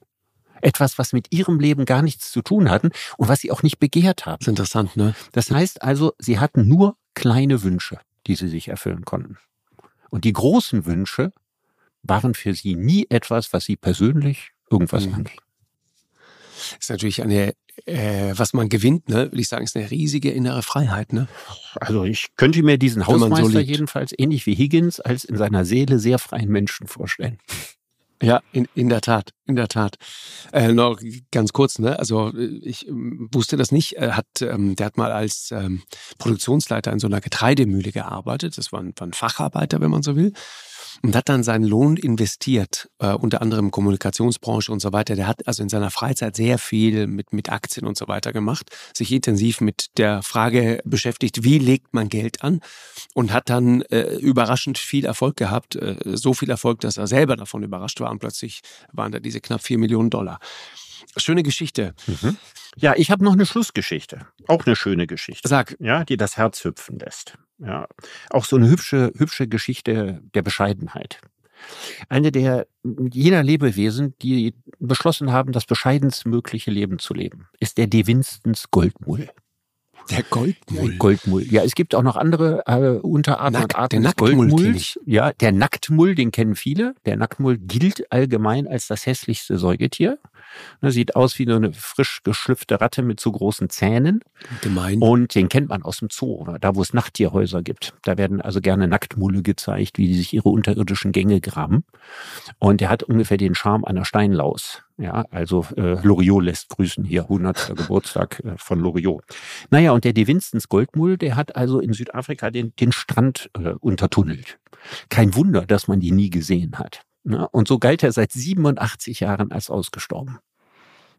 Etwas, was mit ihrem Leben gar nichts zu tun hatten und was sie auch nicht begehrt haben. Das ist interessant, ne? Das heißt also, sie hatten nur kleine Wünsche, die sie sich erfüllen konnten. Und die großen Wünsche waren für sie nie etwas, was sie persönlich irgendwas mhm. anging. Ist natürlich eine, äh, was man gewinnt, ne, würde ich sagen, ist eine riesige innere Freiheit, ne? Also ich könnte mir diesen Hausmeister so jedenfalls ähnlich wie Higgins als in seiner Seele sehr freien Menschen vorstellen. Ja, in, in der Tat, in der Tat. Äh, noch ganz kurz, ne? Also ich ähm, wusste das nicht. Er hat, ähm, der hat mal als ähm, Produktionsleiter in so einer Getreidemühle gearbeitet. Das war ein, war ein Facharbeiter, wenn man so will und hat dann seinen Lohn investiert, äh, unter anderem Kommunikationsbranche und so weiter. Der hat also in seiner Freizeit sehr viel mit, mit Aktien und so weiter gemacht, sich intensiv mit der Frage beschäftigt, wie legt man Geld an und hat dann äh, überraschend viel Erfolg gehabt. Äh, so viel Erfolg, dass er selber davon überrascht war und plötzlich waren da diese knapp vier Millionen Dollar. Schöne Geschichte. Mhm. Ja, ich habe noch eine Schlussgeschichte. Auch eine schöne Geschichte. Sag. Ja, die das Herz hüpfen lässt. Ja, auch so eine hübsche, hübsche Geschichte der Bescheidenheit. Eine der jener Lebewesen, die beschlossen haben, das bescheidenstmögliche Leben zu leben, ist der De Winstons Goldmull. Der Goldmull. Goldmull. Ja, es gibt auch noch andere äh, Unterarten Nack, und Arten der des Goldmulls. Ja, der Nacktmull, den kennen viele. Der Nacktmull gilt allgemein als das hässlichste Säugetier. Ne, sieht aus wie eine frisch geschlüpfte Ratte mit so großen Zähnen. Gemein. Und den kennt man aus dem Zoo, oder da wo es Nachttierhäuser gibt. Da werden also gerne Nacktmulle gezeigt, wie die sich ihre unterirdischen Gänge graben. Und der hat ungefähr den Charme einer Steinlaus. Ja, also äh, Loriot lässt grüßen hier, 100. Geburtstag äh, von Loriot. Naja, und der De Winstons Goldmull, der hat also in Südafrika den, den Strand äh, untertunnelt. Kein Wunder, dass man die nie gesehen hat. Ja, und so galt er seit 87 Jahren als ausgestorben.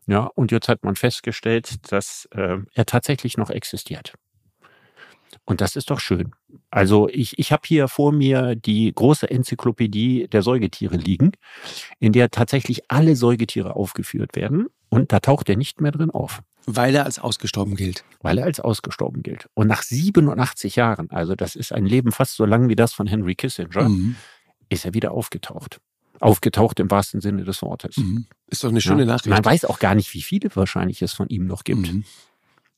Ja, und jetzt hat man festgestellt, dass äh, er tatsächlich noch existiert. Und das ist doch schön. Also ich, ich habe hier vor mir die große Enzyklopädie der Säugetiere liegen, in der tatsächlich alle Säugetiere aufgeführt werden. Und da taucht er nicht mehr drin auf. Weil er als ausgestorben gilt. Weil er als ausgestorben gilt. Und nach 87 Jahren, also das ist ein Leben fast so lang wie das von Henry Kissinger, mhm. ist er wieder aufgetaucht aufgetaucht im wahrsten Sinne des Wortes. Mhm. Ist doch eine schöne ja. Nachricht. Man weiß auch gar nicht, wie viele wahrscheinlich es von ihm noch gibt. Mhm.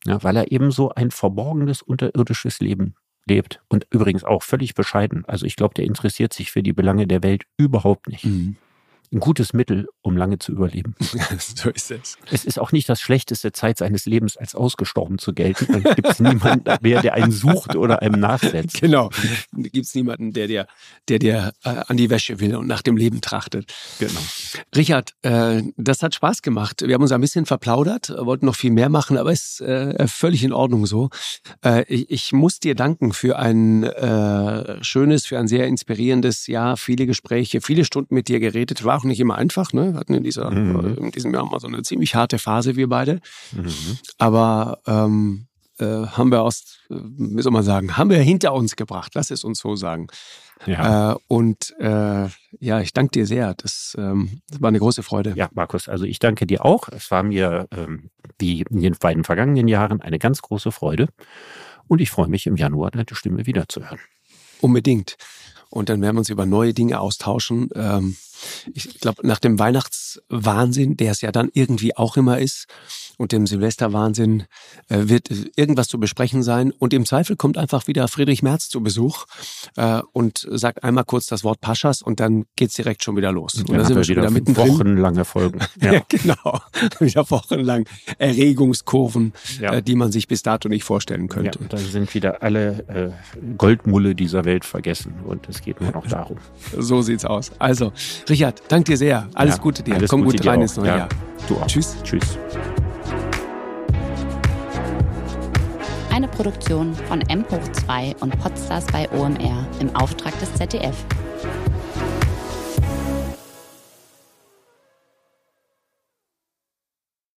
Ja, weil er eben so ein verborgenes, unterirdisches Leben lebt. Und übrigens auch völlig bescheiden. Also ich glaube, der interessiert sich für die Belange der Welt überhaupt nicht. Mhm ein gutes Mittel, um lange zu überleben. [laughs] so ist es. Es ist auch nicht das schlechteste Zeit seines Lebens als ausgestorben zu gelten. Dann gibt es niemanden mehr, der einen sucht oder einem nachsetzt. Genau. Da gibt es niemanden, der dir, der dir äh, an die Wäsche will und nach dem Leben trachtet. Genau. Richard, äh, das hat Spaß gemacht. Wir haben uns ein bisschen verplaudert, wollten noch viel mehr machen, aber ist äh, völlig in Ordnung so. Äh, ich, ich, muss dir danken für ein äh, schönes, für ein sehr inspirierendes Jahr, viele Gespräche, viele Stunden mit dir geredet. War auch nicht immer einfach. Ne? Wir hatten in, dieser, mhm. in diesem Jahr mal so eine ziemlich harte Phase, wir beide. Mhm. Aber ähm, äh, haben wir aus, äh, wie soll man sagen, haben wir hinter uns gebracht. Lass es uns so sagen. Ja. Äh, und äh, ja, ich danke dir sehr. Das, ähm, das, war eine große Freude. Ja, Markus, also ich danke dir auch. Es war mir ähm, wie in den beiden vergangenen Jahren eine ganz große Freude. Und ich freue mich im Januar deine Stimme wiederzuhören. Unbedingt. Und dann werden wir uns über neue Dinge austauschen. Ähm, ich glaube, nach dem Weihnachtswahnsinn, der es ja dann irgendwie auch immer ist, und dem Silvesterwahnsinn äh, wird irgendwas zu besprechen sein. Und im Zweifel kommt einfach wieder Friedrich Merz zu Besuch äh, und sagt einmal kurz das Wort Paschas und dann geht's direkt schon wieder los. Und dann, dann sind wir schon wieder mitten Wochenlange Folgen. Ja. [laughs] ja, genau. [laughs] wieder wochenlang Erregungskurven, ja. äh, die man sich bis dato nicht vorstellen könnte. Ja, und dann sind wieder alle äh, Goldmulle dieser Welt vergessen und es geht nur noch darum. So sieht's aus. Also, Richard, danke dir sehr. Alles ja, Gute dir. Alles Komm Gute gut rein ins neue Jahr. Du auch. Tschüss. Tschüss. eine Produktion von M hoch 2 und Podstars bei OMR im Auftrag des ZDF.